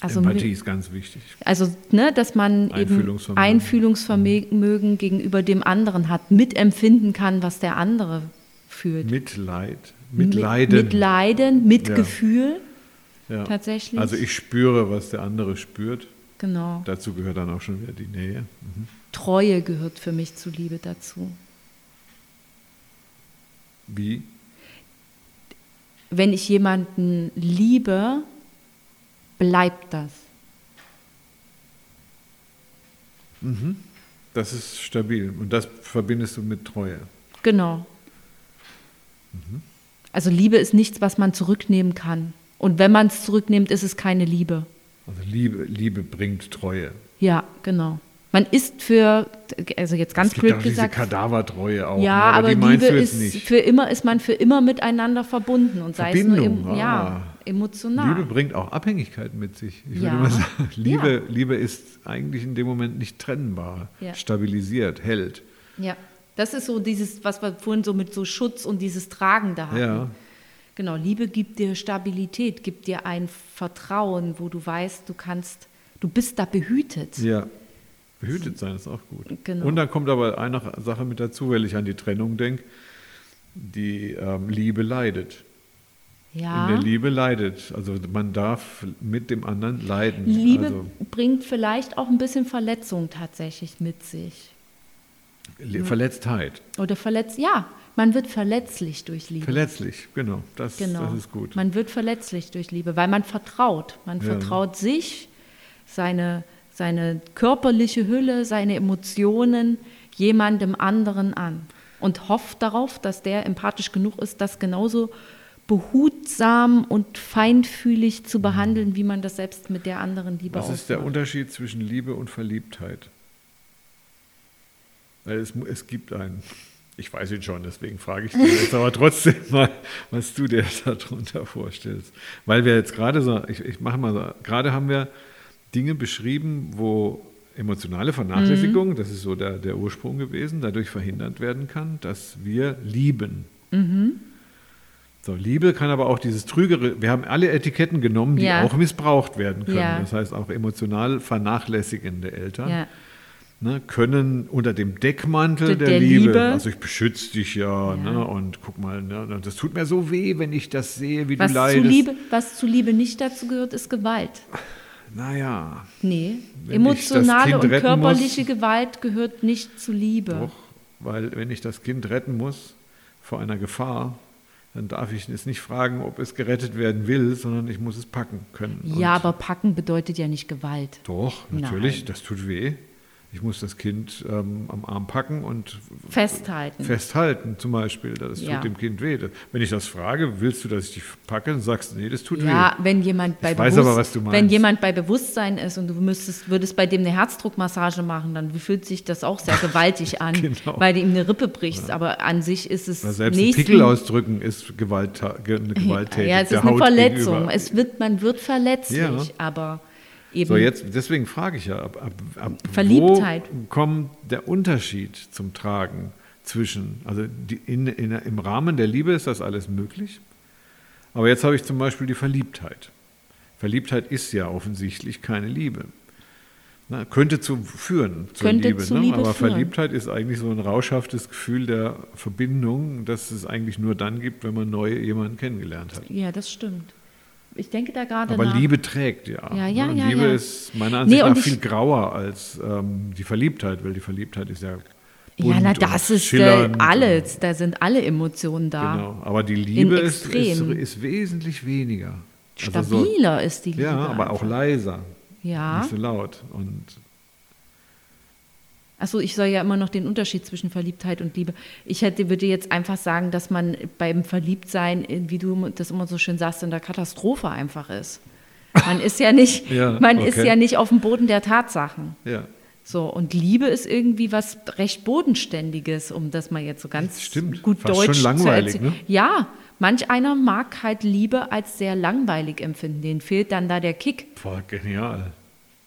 [SPEAKER 1] Also
[SPEAKER 2] Empathie ist ganz wichtig.
[SPEAKER 1] Also, ne, dass man eben
[SPEAKER 2] Einfühlungsvermögen.
[SPEAKER 1] Einfühlungsvermögen gegenüber dem anderen hat, mitempfinden kann, was der andere fühlt.
[SPEAKER 2] Mitleid,
[SPEAKER 1] Mit-
[SPEAKER 2] Mitleiden.
[SPEAKER 1] Mitleiden, Mitgefühl,
[SPEAKER 2] ja.
[SPEAKER 1] tatsächlich.
[SPEAKER 2] Also ich spüre, was der andere spürt.
[SPEAKER 1] genau.
[SPEAKER 2] Dazu gehört dann auch schon wieder die Nähe. Mhm.
[SPEAKER 1] Treue gehört für mich zu Liebe dazu.
[SPEAKER 2] Wie?
[SPEAKER 1] Wenn ich jemanden liebe, bleibt das.
[SPEAKER 2] Das ist stabil. Und das verbindest du mit Treue.
[SPEAKER 1] Genau.
[SPEAKER 2] Mhm.
[SPEAKER 1] Also Liebe ist nichts, was man zurücknehmen kann. Und wenn man es zurücknimmt, ist es keine Liebe.
[SPEAKER 2] Also Liebe, Liebe bringt Treue.
[SPEAKER 1] Ja, genau. Man ist für, also jetzt ganz
[SPEAKER 2] es gibt
[SPEAKER 1] blöd
[SPEAKER 2] diese
[SPEAKER 1] gesagt,
[SPEAKER 2] Kadavertreue auch.
[SPEAKER 1] ja,
[SPEAKER 2] ne?
[SPEAKER 1] aber,
[SPEAKER 2] meinst
[SPEAKER 1] Liebe ist
[SPEAKER 2] nicht.
[SPEAKER 1] für immer, ist man für immer miteinander verbunden und sei es
[SPEAKER 2] Verbindung,
[SPEAKER 1] nur, em, ja,
[SPEAKER 2] ah.
[SPEAKER 1] emotional.
[SPEAKER 2] Liebe bringt auch Abhängigkeit mit sich. Ich
[SPEAKER 1] Ja.
[SPEAKER 2] würde mal sagen, Liebe,
[SPEAKER 1] Ja.
[SPEAKER 2] Liebe ist eigentlich in dem Moment nicht trennbar,
[SPEAKER 1] Ja.
[SPEAKER 2] stabilisiert, hält.
[SPEAKER 1] Ja, das ist so dieses, was wir vorhin so mit so Schutz und dieses Tragen da hatten.
[SPEAKER 2] Ja.
[SPEAKER 1] Genau, Liebe gibt dir Stabilität, gibt dir ein Vertrauen, wo du weißt, du kannst, du bist da behütet.
[SPEAKER 2] Ja. Behütet sein ist auch gut.
[SPEAKER 1] Genau.
[SPEAKER 2] Und dann kommt aber eine Sache mit dazu, weil ich an die Trennung denke. Die ähm, Liebe leidet.
[SPEAKER 1] Ja.
[SPEAKER 2] In der Liebe leidet. Also man darf mit dem anderen leiden.
[SPEAKER 1] Liebe
[SPEAKER 2] Also,
[SPEAKER 1] bringt vielleicht auch ein bisschen Verletzung tatsächlich mit sich.
[SPEAKER 2] Le- Verletztheit.
[SPEAKER 1] Oder verletzt, ja, man wird verletzlich durch Liebe.
[SPEAKER 2] Verletzlich, genau. Das,
[SPEAKER 1] genau.
[SPEAKER 2] das ist gut.
[SPEAKER 1] Man wird verletzlich durch Liebe, weil man vertraut. Man
[SPEAKER 2] Ja.
[SPEAKER 1] vertraut sich, seine, seine körperliche Hülle, seine Emotionen jemandem anderen an und hofft darauf, dass der empathisch genug ist, das genauso behutsam und feinfühlig zu behandeln, wie man das selbst mit der anderen Liebe
[SPEAKER 2] Was ist der. Unterschied zwischen Liebe und Verliebtheit? Weil es, es gibt einen. Ich weiß ihn schon, deswegen frage ich dich jetzt aber trotzdem *laughs* mal, was du dir darunter vorstellst. Weil wir jetzt gerade so, ich, ich mache mal so, gerade haben wir Dinge beschrieben, wo emotionale Vernachlässigung, das ist so der, der Ursprung gewesen, dadurch verhindert werden kann, dass wir lieben. So, Liebe kann aber auch dieses Trügere, wir haben alle Etiketten genommen, die
[SPEAKER 1] Ja.
[SPEAKER 2] auch missbraucht werden können.
[SPEAKER 1] Ja.
[SPEAKER 2] Das heißt auch emotional vernachlässigende Eltern
[SPEAKER 1] Ja.
[SPEAKER 2] ne, können unter dem Deckmantel
[SPEAKER 1] Der-
[SPEAKER 2] der, Liebe,
[SPEAKER 1] Liebe.
[SPEAKER 2] also ich beschütze dich ja, Ne, und guck mal, ne, das tut mir so weh, wenn ich das sehe, wie
[SPEAKER 1] Was
[SPEAKER 2] du
[SPEAKER 1] zu,
[SPEAKER 2] leidest.
[SPEAKER 1] Liebe, was zu Liebe nicht dazu gehört, ist Gewalt.
[SPEAKER 2] Naja,
[SPEAKER 1] Nee, emotionale und körperliche
[SPEAKER 2] muss-
[SPEAKER 1] Gewalt gehört nicht zu Liebe.
[SPEAKER 2] doch, weil wenn ich das Kind retten muss vor einer Gefahr, dann darf ich es nicht fragen, ob es gerettet werden will, sondern ich muss es packen können.
[SPEAKER 1] Ja,
[SPEAKER 2] Und
[SPEAKER 1] aber packen bedeutet ja nicht Gewalt.
[SPEAKER 2] Doch, natürlich,
[SPEAKER 1] Nein.
[SPEAKER 2] das tut weh. Ich muss das Kind ähm, am Arm packen und
[SPEAKER 1] Festhalten.
[SPEAKER 2] festhalten zum Beispiel. Das
[SPEAKER 1] Ja.
[SPEAKER 2] tut dem Kind weh. Wenn ich das frage, willst du, dass ich dich packe? Dann sagst du, nee, das tut
[SPEAKER 1] ja,
[SPEAKER 2] weh.
[SPEAKER 1] wenn jemand bei
[SPEAKER 2] Ich weiß aber, was du
[SPEAKER 1] wenn
[SPEAKER 2] meinst.
[SPEAKER 1] jemand bei Bewusstsein ist und du müsstest, würdest bei dem eine Herzdruckmassage machen, dann fühlt sich das auch sehr *laughs* gewaltig an,
[SPEAKER 2] Genau.
[SPEAKER 1] weil du ihm eine Rippe brichst. Aber an sich ist es
[SPEAKER 2] Weil selbst ein
[SPEAKER 1] nächsten-
[SPEAKER 2] Pickel ausdrücken ist Gewalt, eine Gewalttätig.
[SPEAKER 1] Ja, es ist eine
[SPEAKER 2] Haut
[SPEAKER 1] Verletzung.
[SPEAKER 2] gegenüber.
[SPEAKER 1] Es wird, man wird verletzlich,
[SPEAKER 2] Ja.
[SPEAKER 1] aber eben
[SPEAKER 2] So, jetzt, deswegen frage ich ja, ab, ab, ab
[SPEAKER 1] Verliebtheit.
[SPEAKER 2] wo kommt der Unterschied zum Tragen zwischen, also die, in, in, im Rahmen der Liebe ist das alles möglich, aber jetzt habe ich zum Beispiel die Verliebtheit. Verliebtheit ist ja offensichtlich keine Liebe. Na, könnte zu führen zur
[SPEAKER 1] Könnte
[SPEAKER 2] Liebe,
[SPEAKER 1] zu
[SPEAKER 2] ne?
[SPEAKER 1] Liebe
[SPEAKER 2] aber
[SPEAKER 1] führen.
[SPEAKER 2] Verliebtheit ist eigentlich so ein rauschhaftes Gefühl der Verbindung, das es eigentlich nur dann gibt, wenn man neu jemanden kennengelernt hat.
[SPEAKER 1] ja, das stimmt. Ich denke da gerade
[SPEAKER 2] Aber
[SPEAKER 1] nach.
[SPEAKER 2] Liebe trägt ja.
[SPEAKER 1] Ja, ja,
[SPEAKER 2] ne? Und
[SPEAKER 1] ja,
[SPEAKER 2] Liebe
[SPEAKER 1] ja.
[SPEAKER 2] ist meiner Ansicht
[SPEAKER 1] Nee,
[SPEAKER 2] nach viel grauer als ähm, die Verliebtheit, weil die Verliebtheit ist ja.
[SPEAKER 1] ja, na, das ist äh, alles. Da sind alle Emotionen da.
[SPEAKER 2] Genau. Aber die Liebe ist, ist, ist wesentlich weniger. Also so-
[SPEAKER 1] Stabiler ist die Liebe.
[SPEAKER 2] ja, aber auch leiser.
[SPEAKER 1] Ja.
[SPEAKER 2] Nicht so laut. Und
[SPEAKER 1] Achso, ich soll ja immer noch den Unterschied zwischen Verliebtheit und Liebe. Ich hätte, würde jetzt einfach sagen, dass man beim Verliebtsein, wie du das immer so schön sagst, in der Katastrophe einfach ist. Man ist ja nicht, *laughs*
[SPEAKER 2] Ja,
[SPEAKER 1] man ist
[SPEAKER 2] okay.
[SPEAKER 1] ja nicht auf dem Boden der Tatsachen.
[SPEAKER 2] ja,
[SPEAKER 1] So, und Liebe ist irgendwie was recht Bodenständiges, um das mal jetzt so ganz
[SPEAKER 2] Stimmt,
[SPEAKER 1] gut
[SPEAKER 2] fast
[SPEAKER 1] Deutsch
[SPEAKER 2] schon langweilig,
[SPEAKER 1] zu erzählen.
[SPEAKER 2] ne?
[SPEAKER 1] Ja, manch einer mag halt Liebe als sehr langweilig empfinden. Denen fehlt dann da der Kick.
[SPEAKER 2] war genial.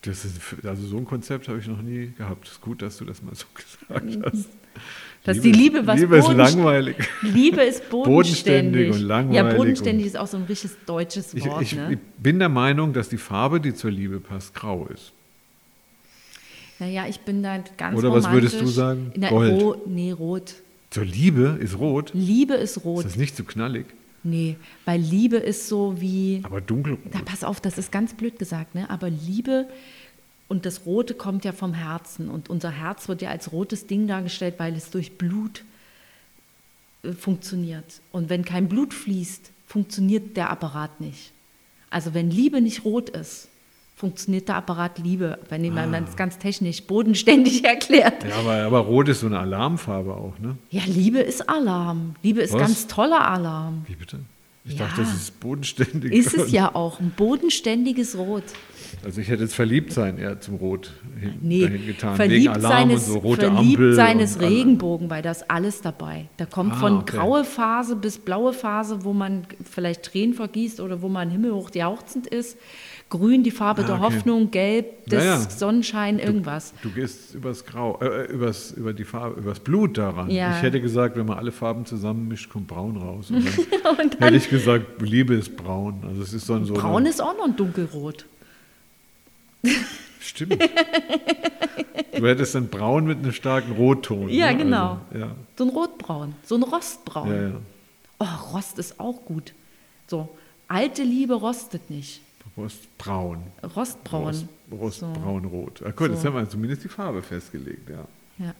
[SPEAKER 2] Das ist, also so ein Konzept habe ich noch nie gehabt. Es ist gut, dass du das mal so *laughs* gesagt hast.
[SPEAKER 1] Dass die Liebe was
[SPEAKER 2] Liebe ist langweilig.
[SPEAKER 1] Liebe ist
[SPEAKER 2] Bodenständig *laughs*
[SPEAKER 1] bodenständig.
[SPEAKER 2] und langweilig
[SPEAKER 1] Ja, bodenständig ist auch so ein richtiges deutsches
[SPEAKER 2] Ich,
[SPEAKER 1] Wort.
[SPEAKER 2] ich,
[SPEAKER 1] ne?
[SPEAKER 2] ich bin der Meinung, dass die Farbe, die zur Liebe passt, grau ist.
[SPEAKER 1] Naja, ich bin da ganz
[SPEAKER 2] Oder was würdest
[SPEAKER 1] romantisch.
[SPEAKER 2] du sagen? Gold.
[SPEAKER 1] Ro nee, rot.
[SPEAKER 2] Zur Liebe ist rot.
[SPEAKER 1] Liebe ist
[SPEAKER 2] Ist
[SPEAKER 1] rot.
[SPEAKER 2] das nicht zu knallig?
[SPEAKER 1] Nee, weil Liebe ist so wie.
[SPEAKER 2] Aber dunkelrot.
[SPEAKER 1] Da pass auf, das ist ganz blöd gesagt, ne? Aber Liebe und das Rote kommt ja vom Herzen. Und unser Herz wird ja als rotes Ding dargestellt, weil es durch Blut äh, funktioniert. Und wenn kein Blut fließt, funktioniert der Apparat nicht. Also wenn Liebe nicht rot ist, funktioniert der Apparat Liebe, wenn jemand das ganz technisch bodenständig *laughs* erklärt.
[SPEAKER 2] Ja, aber, aber rot ist so eine Alarmfarbe auch, ne?
[SPEAKER 1] Ja, Liebe ist Alarm. Liebe ist
[SPEAKER 2] Was?
[SPEAKER 1] ganz toller Alarm.
[SPEAKER 2] Wie bitte? Ich
[SPEAKER 1] Ja.
[SPEAKER 2] dachte, das ist bodenständig.
[SPEAKER 1] Ist es *laughs* ja auch, ein bodenständiges Rot.
[SPEAKER 2] Also ich hätte jetzt Verliebtsein eher zum Rot hin,
[SPEAKER 1] Nee,
[SPEAKER 2] dahin getan.
[SPEAKER 1] verliebt
[SPEAKER 2] wegen Alarm
[SPEAKER 1] seines,
[SPEAKER 2] und so rote
[SPEAKER 1] verliebt
[SPEAKER 2] Ampel.
[SPEAKER 1] seines
[SPEAKER 2] und
[SPEAKER 1] Regenbogen, weil da ist alles dabei. Da kommt
[SPEAKER 2] Ah,
[SPEAKER 1] von
[SPEAKER 2] okay.
[SPEAKER 1] graue Phase bis blaue Phase, wo man vielleicht Tränen vergießt oder wo man himmelhoch jauchzend ist. Grün die Farbe
[SPEAKER 2] Ah,
[SPEAKER 1] der
[SPEAKER 2] okay.
[SPEAKER 1] Hoffnung, gelb des
[SPEAKER 2] Ja, ja.
[SPEAKER 1] Sonnenschein, irgendwas.
[SPEAKER 2] Du gehst übers Grau, äh, übers, über die Farbe, übers Blut daran.
[SPEAKER 1] Ja.
[SPEAKER 2] Ich hätte gesagt, wenn man alle Farben zusammenmischt, kommt braun raus. Und *laughs* dann,
[SPEAKER 1] Und
[SPEAKER 2] hätte ich gesagt, Liebe ist braun. Also es ist so ein so
[SPEAKER 1] Braun
[SPEAKER 2] eine,
[SPEAKER 1] ist auch noch ein dunkelrot. *laughs*
[SPEAKER 2] Stimmt. du hättest dann braun mit einem starken Rotton.
[SPEAKER 1] Ja,
[SPEAKER 2] ne?
[SPEAKER 1] genau.
[SPEAKER 2] Also, ja.
[SPEAKER 1] So ein Rotbraun, so ein Rostbraun.
[SPEAKER 2] Ja, ja.
[SPEAKER 1] Oh, Rost ist auch gut. So, alte Liebe rostet nicht.
[SPEAKER 2] Rostbraun.
[SPEAKER 1] Rostbraun.
[SPEAKER 2] Rost, Rostbraunrot. Ah, gut, jetzt
[SPEAKER 1] So.
[SPEAKER 2] haben wir zumindest die Farbe festgelegt, ja.
[SPEAKER 1] Ja.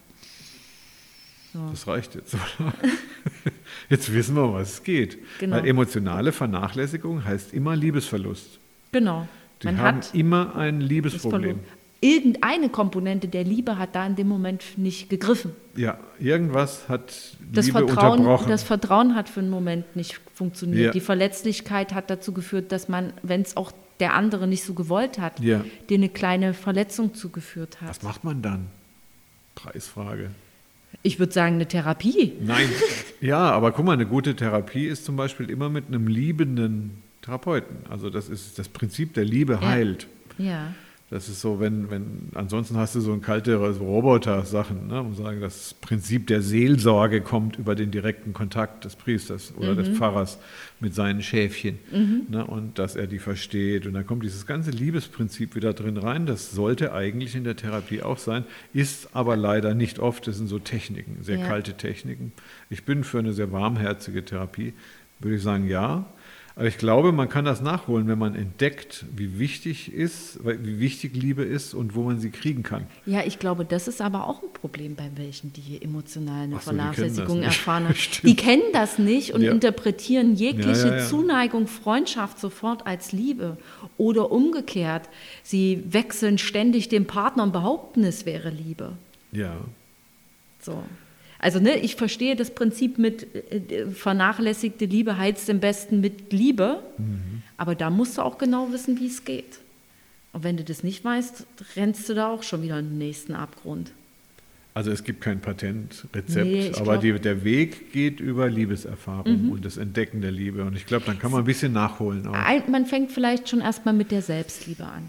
[SPEAKER 1] So.
[SPEAKER 2] Das reicht jetzt. oder? *laughs* Jetzt wissen wir, um was es geht.
[SPEAKER 1] Genau.
[SPEAKER 2] Weil emotionale Vernachlässigung heißt immer Liebesverlust.
[SPEAKER 1] Genau.
[SPEAKER 2] Die
[SPEAKER 1] Man
[SPEAKER 2] haben
[SPEAKER 1] hat
[SPEAKER 2] immer ein Liebesproblem.
[SPEAKER 1] Irgendeine Komponente der Liebe hat da in dem Moment nicht gegriffen.
[SPEAKER 2] Ja, irgendwas hat
[SPEAKER 1] Das
[SPEAKER 2] Liebe
[SPEAKER 1] Vertrauen,
[SPEAKER 2] unterbrochen.
[SPEAKER 1] das Vertrauen hat für einen Moment nicht funktioniert.
[SPEAKER 2] Ja.
[SPEAKER 1] Die Verletzlichkeit hat dazu geführt, dass man, wenn es auch der andere nicht so gewollt hat,
[SPEAKER 2] Ja.
[SPEAKER 1] dir eine kleine Verletzung zugeführt hat.
[SPEAKER 2] was macht man dann? Preisfrage.
[SPEAKER 1] Ich würde sagen, eine Therapie.
[SPEAKER 2] Nein. ja, aber guck mal, eine gute Therapie ist zum Beispiel immer mit einem liebenden Therapeuten. Also das ist das Prinzip der Liebe heilt.
[SPEAKER 1] Ja.
[SPEAKER 2] Das ist so, wenn, wenn, ansonsten hast du so ein kalte Roboter-Sachen, ne, um zu sagen, das Prinzip der Seelsorge kommt über den direkten Kontakt des Priesters oder des Pfarrers mit seinen Schäfchen ne, und dass er die versteht. Und dann kommt dieses ganze Liebesprinzip wieder drin rein. Das sollte eigentlich in der Therapie auch sein, ist aber leider nicht oft. Das sind so Techniken, sehr
[SPEAKER 1] Ja.
[SPEAKER 2] kalte Techniken. Ich bin für eine sehr warmherzige Therapie, würde ich sagen, ja. Aber ich glaube, man kann das nachholen, wenn man entdeckt, wie wichtig ist, wie wichtig Liebe ist und wo man sie kriegen kann.
[SPEAKER 1] Ja, ich glaube, das ist aber auch ein Problem bei welchen, die emotional eine
[SPEAKER 2] so,
[SPEAKER 1] Vernachlässigung erfahren haben. *laughs* Die kennen das nicht und
[SPEAKER 2] Ja.
[SPEAKER 1] interpretieren jegliche
[SPEAKER 2] ja, ja.
[SPEAKER 1] Zuneigung, Freundschaft sofort als Liebe. Oder umgekehrt, sie wechseln ständig den Partner und behaupten, es wäre Liebe.
[SPEAKER 2] Ja.
[SPEAKER 1] So. Also ne, ich verstehe das Prinzip mit äh, vernachlässigte Liebe heizt am besten mit Liebe,
[SPEAKER 2] Mhm.
[SPEAKER 1] aber da musst du auch genau wissen, wie es geht. Und wenn du das nicht weißt, rennst du da auch schon wieder in den nächsten Abgrund.
[SPEAKER 2] Also es gibt kein Patentrezept,
[SPEAKER 1] Nee,
[SPEAKER 2] aber
[SPEAKER 1] Mhm.
[SPEAKER 2] die, der Weg geht über Liebeserfahrung und das Entdecken der Liebe. Und ich glaube, dann kann man ein bisschen nachholen. Auch.
[SPEAKER 1] Man fängt vielleicht schon erstmal mit der Selbstliebe an.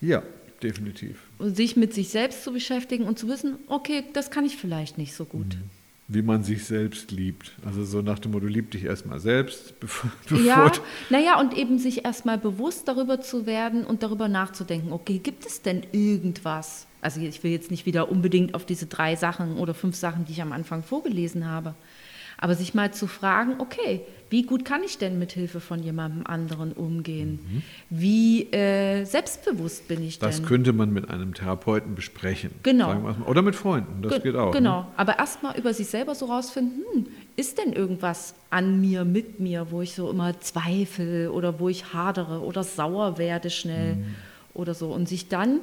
[SPEAKER 2] Ja, definitiv.
[SPEAKER 1] Sich mit sich selbst zu beschäftigen und zu wissen, okay, das kann ich vielleicht nicht so gut.
[SPEAKER 2] Mhm. Wie man sich selbst liebt. Also so nach dem Motto, lieb dich erstmal selbst, *laughs* bevor, bevor
[SPEAKER 1] Ja, naja, und eben sich erstmal bewusst darüber zu werden und darüber nachzudenken, okay, gibt es denn irgendwas? Also ich will jetzt nicht wieder unbedingt auf diese drei Sachen oder fünf Sachen, die ich am Anfang vorgelesen habe, aber sich mal zu fragen, okay, wie gut kann ich denn mit Hilfe von jemandem anderen umgehen? Wie äh, selbstbewusst bin ich
[SPEAKER 2] Mhm. Das
[SPEAKER 1] denn?
[SPEAKER 2] könnte man mit einem Therapeuten besprechen.
[SPEAKER 1] Genau.
[SPEAKER 2] Oder mit Freunden, das
[SPEAKER 1] Ge-
[SPEAKER 2] geht auch.
[SPEAKER 1] Genau,
[SPEAKER 2] Ne?
[SPEAKER 1] aber erstmal über sich selber so rausfinden, hm, ist denn irgendwas an mir, mit mir, wo ich so immer zweifle oder wo ich hadere oder sauer werde schnell
[SPEAKER 2] Mhm.
[SPEAKER 1] oder so. Und sich dann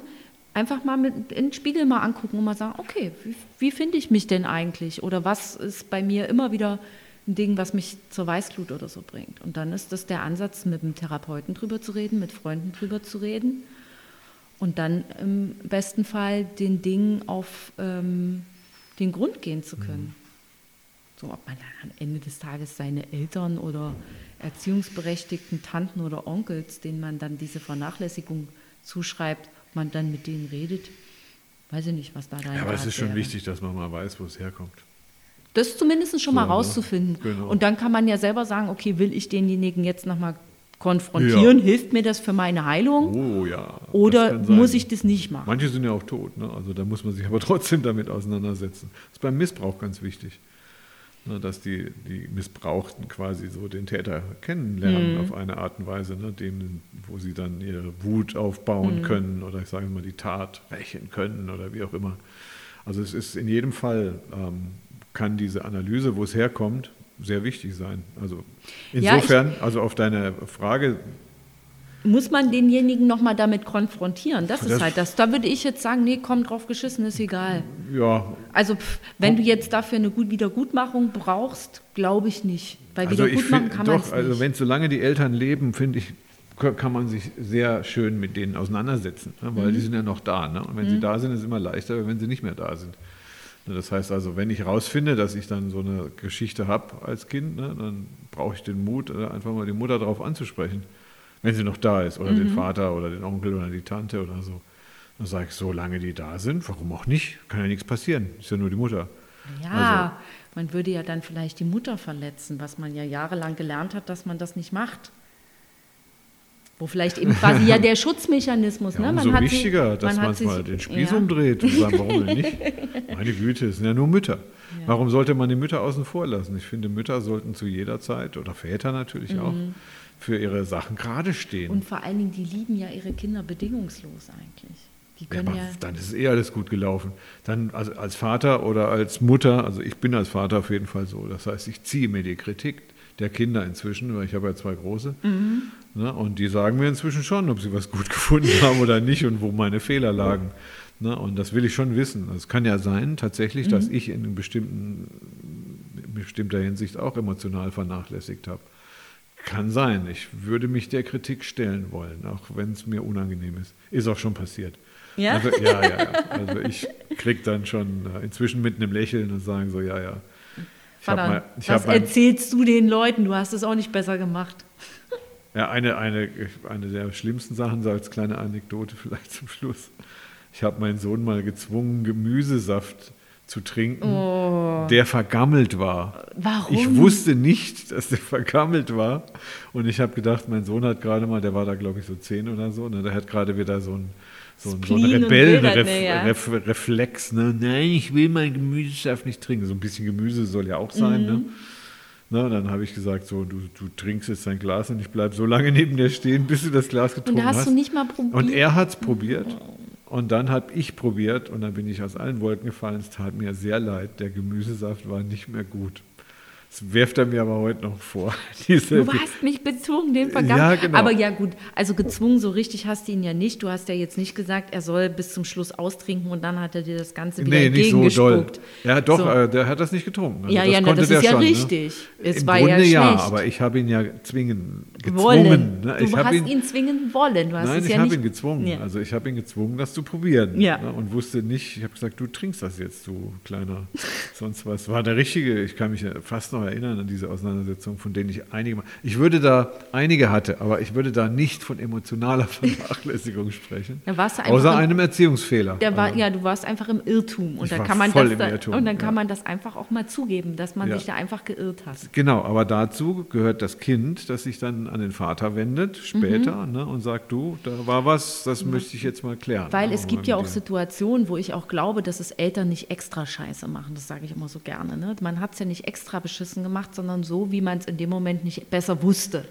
[SPEAKER 1] einfach mal mit, in den Spiegel mal angucken und mal sagen, okay, wie, wie finde ich mich denn eigentlich? Oder was ist bei mir immer wieder ein Ding, was mich zur Weißglut oder so bringt? Und dann ist das der Ansatz, mit dem Therapeuten drüber zu reden, mit Freunden drüber zu reden. Und dann im besten Fall den Dingen auf ähm, den Grund gehen zu können. So, ob man dann am Ende des Tages seine Eltern oder erziehungsberechtigten Tanten oder Onkels, denen man dann diese Vernachlässigung zuschreibt, man dann mit denen redet, weiß ich nicht, was da dein
[SPEAKER 2] Ja, aber es ist schon
[SPEAKER 1] wäre.
[SPEAKER 2] wichtig, dass man mal weiß, wo es herkommt.
[SPEAKER 1] Das zumindest schon mal
[SPEAKER 2] So, ne?
[SPEAKER 1] rauszufinden.
[SPEAKER 2] Genau.
[SPEAKER 1] Und dann kann man ja selber sagen, okay, will ich denjenigen jetzt nochmal konfrontieren?
[SPEAKER 2] Ja.
[SPEAKER 1] Hilft mir das für meine Heilung?
[SPEAKER 2] Oh ja.
[SPEAKER 1] Oder muss ich das nicht machen?
[SPEAKER 2] Manche sind ja auch tot, ne? also da muss man sich aber *laughs* trotzdem damit auseinandersetzen. Das ist beim Missbrauch ganz wichtig, ne? dass die, die Missbrauchten quasi so den Täter kennenlernen auf eine Art und Weise, ne? dem, wo sie dann ihre Wut aufbauen können oder ich sage mal die Tat rächen können oder wie auch immer. Also es ist in jedem Fall, ähm, kann diese Analyse, wo es herkommt, sehr wichtig sein. Also
[SPEAKER 1] Ja, ich-
[SPEAKER 2] insofern, also auf deine Frage,
[SPEAKER 1] Muss man denjenigen nochmal damit konfrontieren? Das,
[SPEAKER 2] Das-
[SPEAKER 1] ist halt das. Da würde ich jetzt sagen, nee, komm drauf geschissen, ist egal.
[SPEAKER 2] ja,
[SPEAKER 1] Also pff, wenn du jetzt dafür eine Gut Wiedergutmachung brauchst, glaube ich nicht. Weil
[SPEAKER 2] Also
[SPEAKER 1] Wiedergutmachen kann man
[SPEAKER 2] doch, also wenn solange die Eltern leben, finde ich, ka- kann man sich sehr schön mit denen auseinandersetzen, ne? weil
[SPEAKER 1] Mhm.
[SPEAKER 2] die sind ja noch da. Ne? Und wenn sie da sind, ist es immer leichter, wenn sie nicht mehr da sind. Ne, Das heißt also, wenn ich rausfinde, dass ich dann so eine Geschichte habe als Kind, ne, dann brauche ich den Mut, äh, einfach mal die Mutter darauf anzusprechen, wenn sie noch da ist, oder
[SPEAKER 1] Mhm.
[SPEAKER 2] den Vater oder den Onkel oder die Tante oder so. Dann sage ich, solange die da sind, warum auch nicht? Kann ja nichts passieren. Ist ja nur die Mutter.
[SPEAKER 1] ja,
[SPEAKER 2] also-
[SPEAKER 1] man würde ja dann vielleicht die Mutter verletzen, was man ja jahrelang gelernt hat, dass man das nicht macht. Wo vielleicht eben quasi ja der *laughs* Schutzmechanismus,
[SPEAKER 2] Ja,
[SPEAKER 1] ne?
[SPEAKER 2] umso
[SPEAKER 1] hat
[SPEAKER 2] wichtiger, dass
[SPEAKER 1] man
[SPEAKER 2] man
[SPEAKER 1] sich,
[SPEAKER 2] mal den Spieß
[SPEAKER 1] ja.
[SPEAKER 2] umdreht und sagt, warum denn nicht? *laughs* Meine Güte, es sind ja nur Mütter. Warum sollte man die Mütter außen vor lassen? Ich finde, Mütter sollten zu jeder Zeit, oder Väter natürlich auch, für ihre Sachen gerade stehen.
[SPEAKER 1] Und vor allen Dingen, die lieben ja ihre Kinder bedingungslos eigentlich. Die
[SPEAKER 2] Ja,
[SPEAKER 1] können
[SPEAKER 2] aber
[SPEAKER 1] ja,
[SPEAKER 2] dann ist eh alles gut gelaufen. Dann also als Vater oder als Mutter, also ich bin als Vater auf jeden Fall so. Das heißt, ich ziehe mir die Kritik der Kinder inzwischen, weil ich habe ja zwei große.
[SPEAKER 1] Mhm.
[SPEAKER 2] Ne, und die sagen mir inzwischen schon, ob sie was gut *laughs* gefunden haben oder nicht und wo meine Fehler lagen. Ne, und das will ich schon wissen. Also Es kann ja sein, tatsächlich, dass
[SPEAKER 1] Mhm.
[SPEAKER 2] ich in, in bestimmter Hinsicht auch emotional vernachlässigt habe. Kann sein. Ich würde mich der Kritik stellen wollen, auch wenn es mir unangenehm ist. Ist auch schon passiert.
[SPEAKER 1] Ja?
[SPEAKER 2] Also, ja, ja, ja. Also ich krieg dann schon äh, inzwischen mit einem Lächeln und sagen so, ja, ja. Ich
[SPEAKER 1] Vater,
[SPEAKER 2] mal, ich
[SPEAKER 1] das
[SPEAKER 2] mein,
[SPEAKER 1] erzählst du den Leuten, du hast es auch nicht besser gemacht.
[SPEAKER 2] ja, eine, eine, eine der schlimmsten Sachen, so als kleine Anekdote vielleicht zum Schluss. Ich habe meinen Sohn mal gezwungen, Gemüsesaft zu trinken, der vergammelt war.
[SPEAKER 1] Oh. Warum?
[SPEAKER 2] Ich wusste nicht, dass der *laughs* vergammelt war. Und ich habe gedacht, mein Sohn hat gerade mal, der war da glaube ich so zehn oder so, ne, der hat gerade wieder so ein so ein, so ein
[SPEAKER 1] Spleen und will das
[SPEAKER 2] Rebellenreflex,
[SPEAKER 1] nicht, ja.
[SPEAKER 2] Ref, Reflex, ne? Nein, ich will meinen Gemüsesaft nicht trinken. So ein bisschen Gemüse soll ja auch sein,
[SPEAKER 1] Mhm.
[SPEAKER 2] ne? Na, dann habe ich gesagt, so, du, du trinkst jetzt dein Glas und ich bleibe so lange neben dir stehen, bis du das Glas
[SPEAKER 1] Und
[SPEAKER 2] getrunken
[SPEAKER 1] da hast
[SPEAKER 2] hast.
[SPEAKER 1] du nicht mal probiert.
[SPEAKER 2] Und er hat es probiert. Und dann habe ich probiert und dann bin ich aus allen Wolken gefallen. Es tat mir sehr leid. Der Gemüsesaft war nicht mehr gut. Das wirft er mir aber heute noch vor. *laughs* Diese,
[SPEAKER 1] Du hast mich gezwungen, den vergangen.
[SPEAKER 2] Ja, genau.
[SPEAKER 1] Aber ja gut, also gezwungen so richtig hast du ihn ja nicht. Du hast ja jetzt nicht gesagt, er soll bis zum Schluss austrinken und dann hat er dir das Ganze wieder
[SPEAKER 2] nee, nicht so doll. Ja, doch,
[SPEAKER 1] So.
[SPEAKER 2] äh, der hat das nicht getrunken. Also
[SPEAKER 1] Ja,
[SPEAKER 2] das
[SPEAKER 1] ja, na,
[SPEAKER 2] konnte
[SPEAKER 1] das
[SPEAKER 2] der
[SPEAKER 1] ist ja
[SPEAKER 2] schon,
[SPEAKER 1] richtig.
[SPEAKER 2] Ne?
[SPEAKER 1] Es
[SPEAKER 2] Im
[SPEAKER 1] war ja
[SPEAKER 2] Grunde ja,
[SPEAKER 1] schlecht.
[SPEAKER 2] aber ich habe ihn ja zwingen, gezwungen.
[SPEAKER 1] wollen.
[SPEAKER 2] Ne?
[SPEAKER 1] Du hast
[SPEAKER 2] ihn,
[SPEAKER 1] ihn, zwingen wollen. Du hast
[SPEAKER 2] Nein,
[SPEAKER 1] es
[SPEAKER 2] ich
[SPEAKER 1] ja
[SPEAKER 2] habe ihn gezwungen.
[SPEAKER 1] Ja.
[SPEAKER 2] Also ich habe ihn gezwungen, das zu probieren.
[SPEAKER 1] Ja.
[SPEAKER 2] Ne? Und wusste nicht, ich habe gesagt, du trinkst das jetzt, du kleiner *laughs* sonst was. War der richtige, ich kann mich ja fast noch erinnern an diese Auseinandersetzung, von denen ich einige ich würde da, einige hatte, aber ich würde da nicht von emotionaler *laughs* Vernachlässigung sprechen. Außer einem Erziehungsfehler.
[SPEAKER 1] Der war,
[SPEAKER 2] Also,
[SPEAKER 1] ja, du warst einfach im Irrtum und
[SPEAKER 2] Ich
[SPEAKER 1] da
[SPEAKER 2] war
[SPEAKER 1] kann man das da,
[SPEAKER 2] Irrtum,
[SPEAKER 1] und dann kann
[SPEAKER 2] ja.
[SPEAKER 1] man das einfach auch mal zugeben, dass man
[SPEAKER 2] Ja.
[SPEAKER 1] sich da einfach geirrt hat.
[SPEAKER 2] Genau, aber dazu gehört das Kind, das sich dann an den Vater wendet, später,
[SPEAKER 1] Mhm.
[SPEAKER 2] ne, und sagt, du, da war was, das möchte ich jetzt mal klären.
[SPEAKER 1] Weil es gibt ja auch. Situationen, wo ich auch glaube, dass es Eltern nicht extra Scheiße machen. Das sage ich immer so gerne. Ne? Man hat es ja nicht extra beschissen gemacht, sondern so, wie man es in dem Moment nicht besser wusste.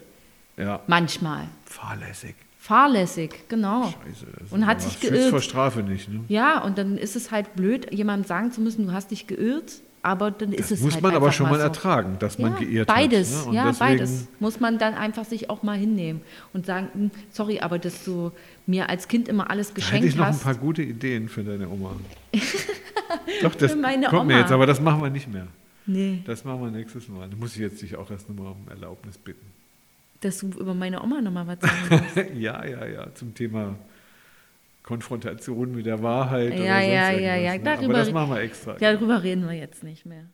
[SPEAKER 2] Ja,
[SPEAKER 1] Manchmal.
[SPEAKER 2] fahrlässig.
[SPEAKER 1] Fahrlässig, genau.
[SPEAKER 2] Scheiße.
[SPEAKER 1] Und
[SPEAKER 2] ist
[SPEAKER 1] hat sich geirrt.
[SPEAKER 2] vor Strafe nicht. Ne?
[SPEAKER 1] Ja, und dann ist es halt blöd, jemandem sagen zu müssen, du hast dich geirrt, aber dann ist
[SPEAKER 2] Das
[SPEAKER 1] es
[SPEAKER 2] muss
[SPEAKER 1] halt
[SPEAKER 2] man aber schon mal
[SPEAKER 1] so.
[SPEAKER 2] ertragen, dass man
[SPEAKER 1] ja,
[SPEAKER 2] geirrt
[SPEAKER 1] beides,
[SPEAKER 2] hat. ne?
[SPEAKER 1] Ja,
[SPEAKER 2] deswegen-
[SPEAKER 1] beides. Muss man dann einfach sich auch mal hinnehmen und sagen, "Hm, sorry, aber dass du mir als Kind immer alles
[SPEAKER 2] Da hätte
[SPEAKER 1] geschenkt
[SPEAKER 2] ich noch ein
[SPEAKER 1] hast.
[SPEAKER 2] paar gute Ideen für deine Oma. *laughs* Doch, das kommt mir
[SPEAKER 1] Oma.
[SPEAKER 2] jetzt, aber das machen wir nicht mehr.
[SPEAKER 1] Nee,
[SPEAKER 2] Das machen wir nächstes Mal. Da muss ich jetzt dich auch erst nochmal um Erlaubnis bitten.
[SPEAKER 1] dass du über meine Oma nochmal was sagen musst. *laughs*
[SPEAKER 2] ja, ja, ja, zum Thema Konfrontation mit der Wahrheit.
[SPEAKER 1] Ja,
[SPEAKER 2] oder sonst
[SPEAKER 1] ja, ja, ja,
[SPEAKER 2] ne?
[SPEAKER 1] darüber-
[SPEAKER 2] Aber das machen wir extra.
[SPEAKER 1] Darüber reden wir jetzt nicht mehr.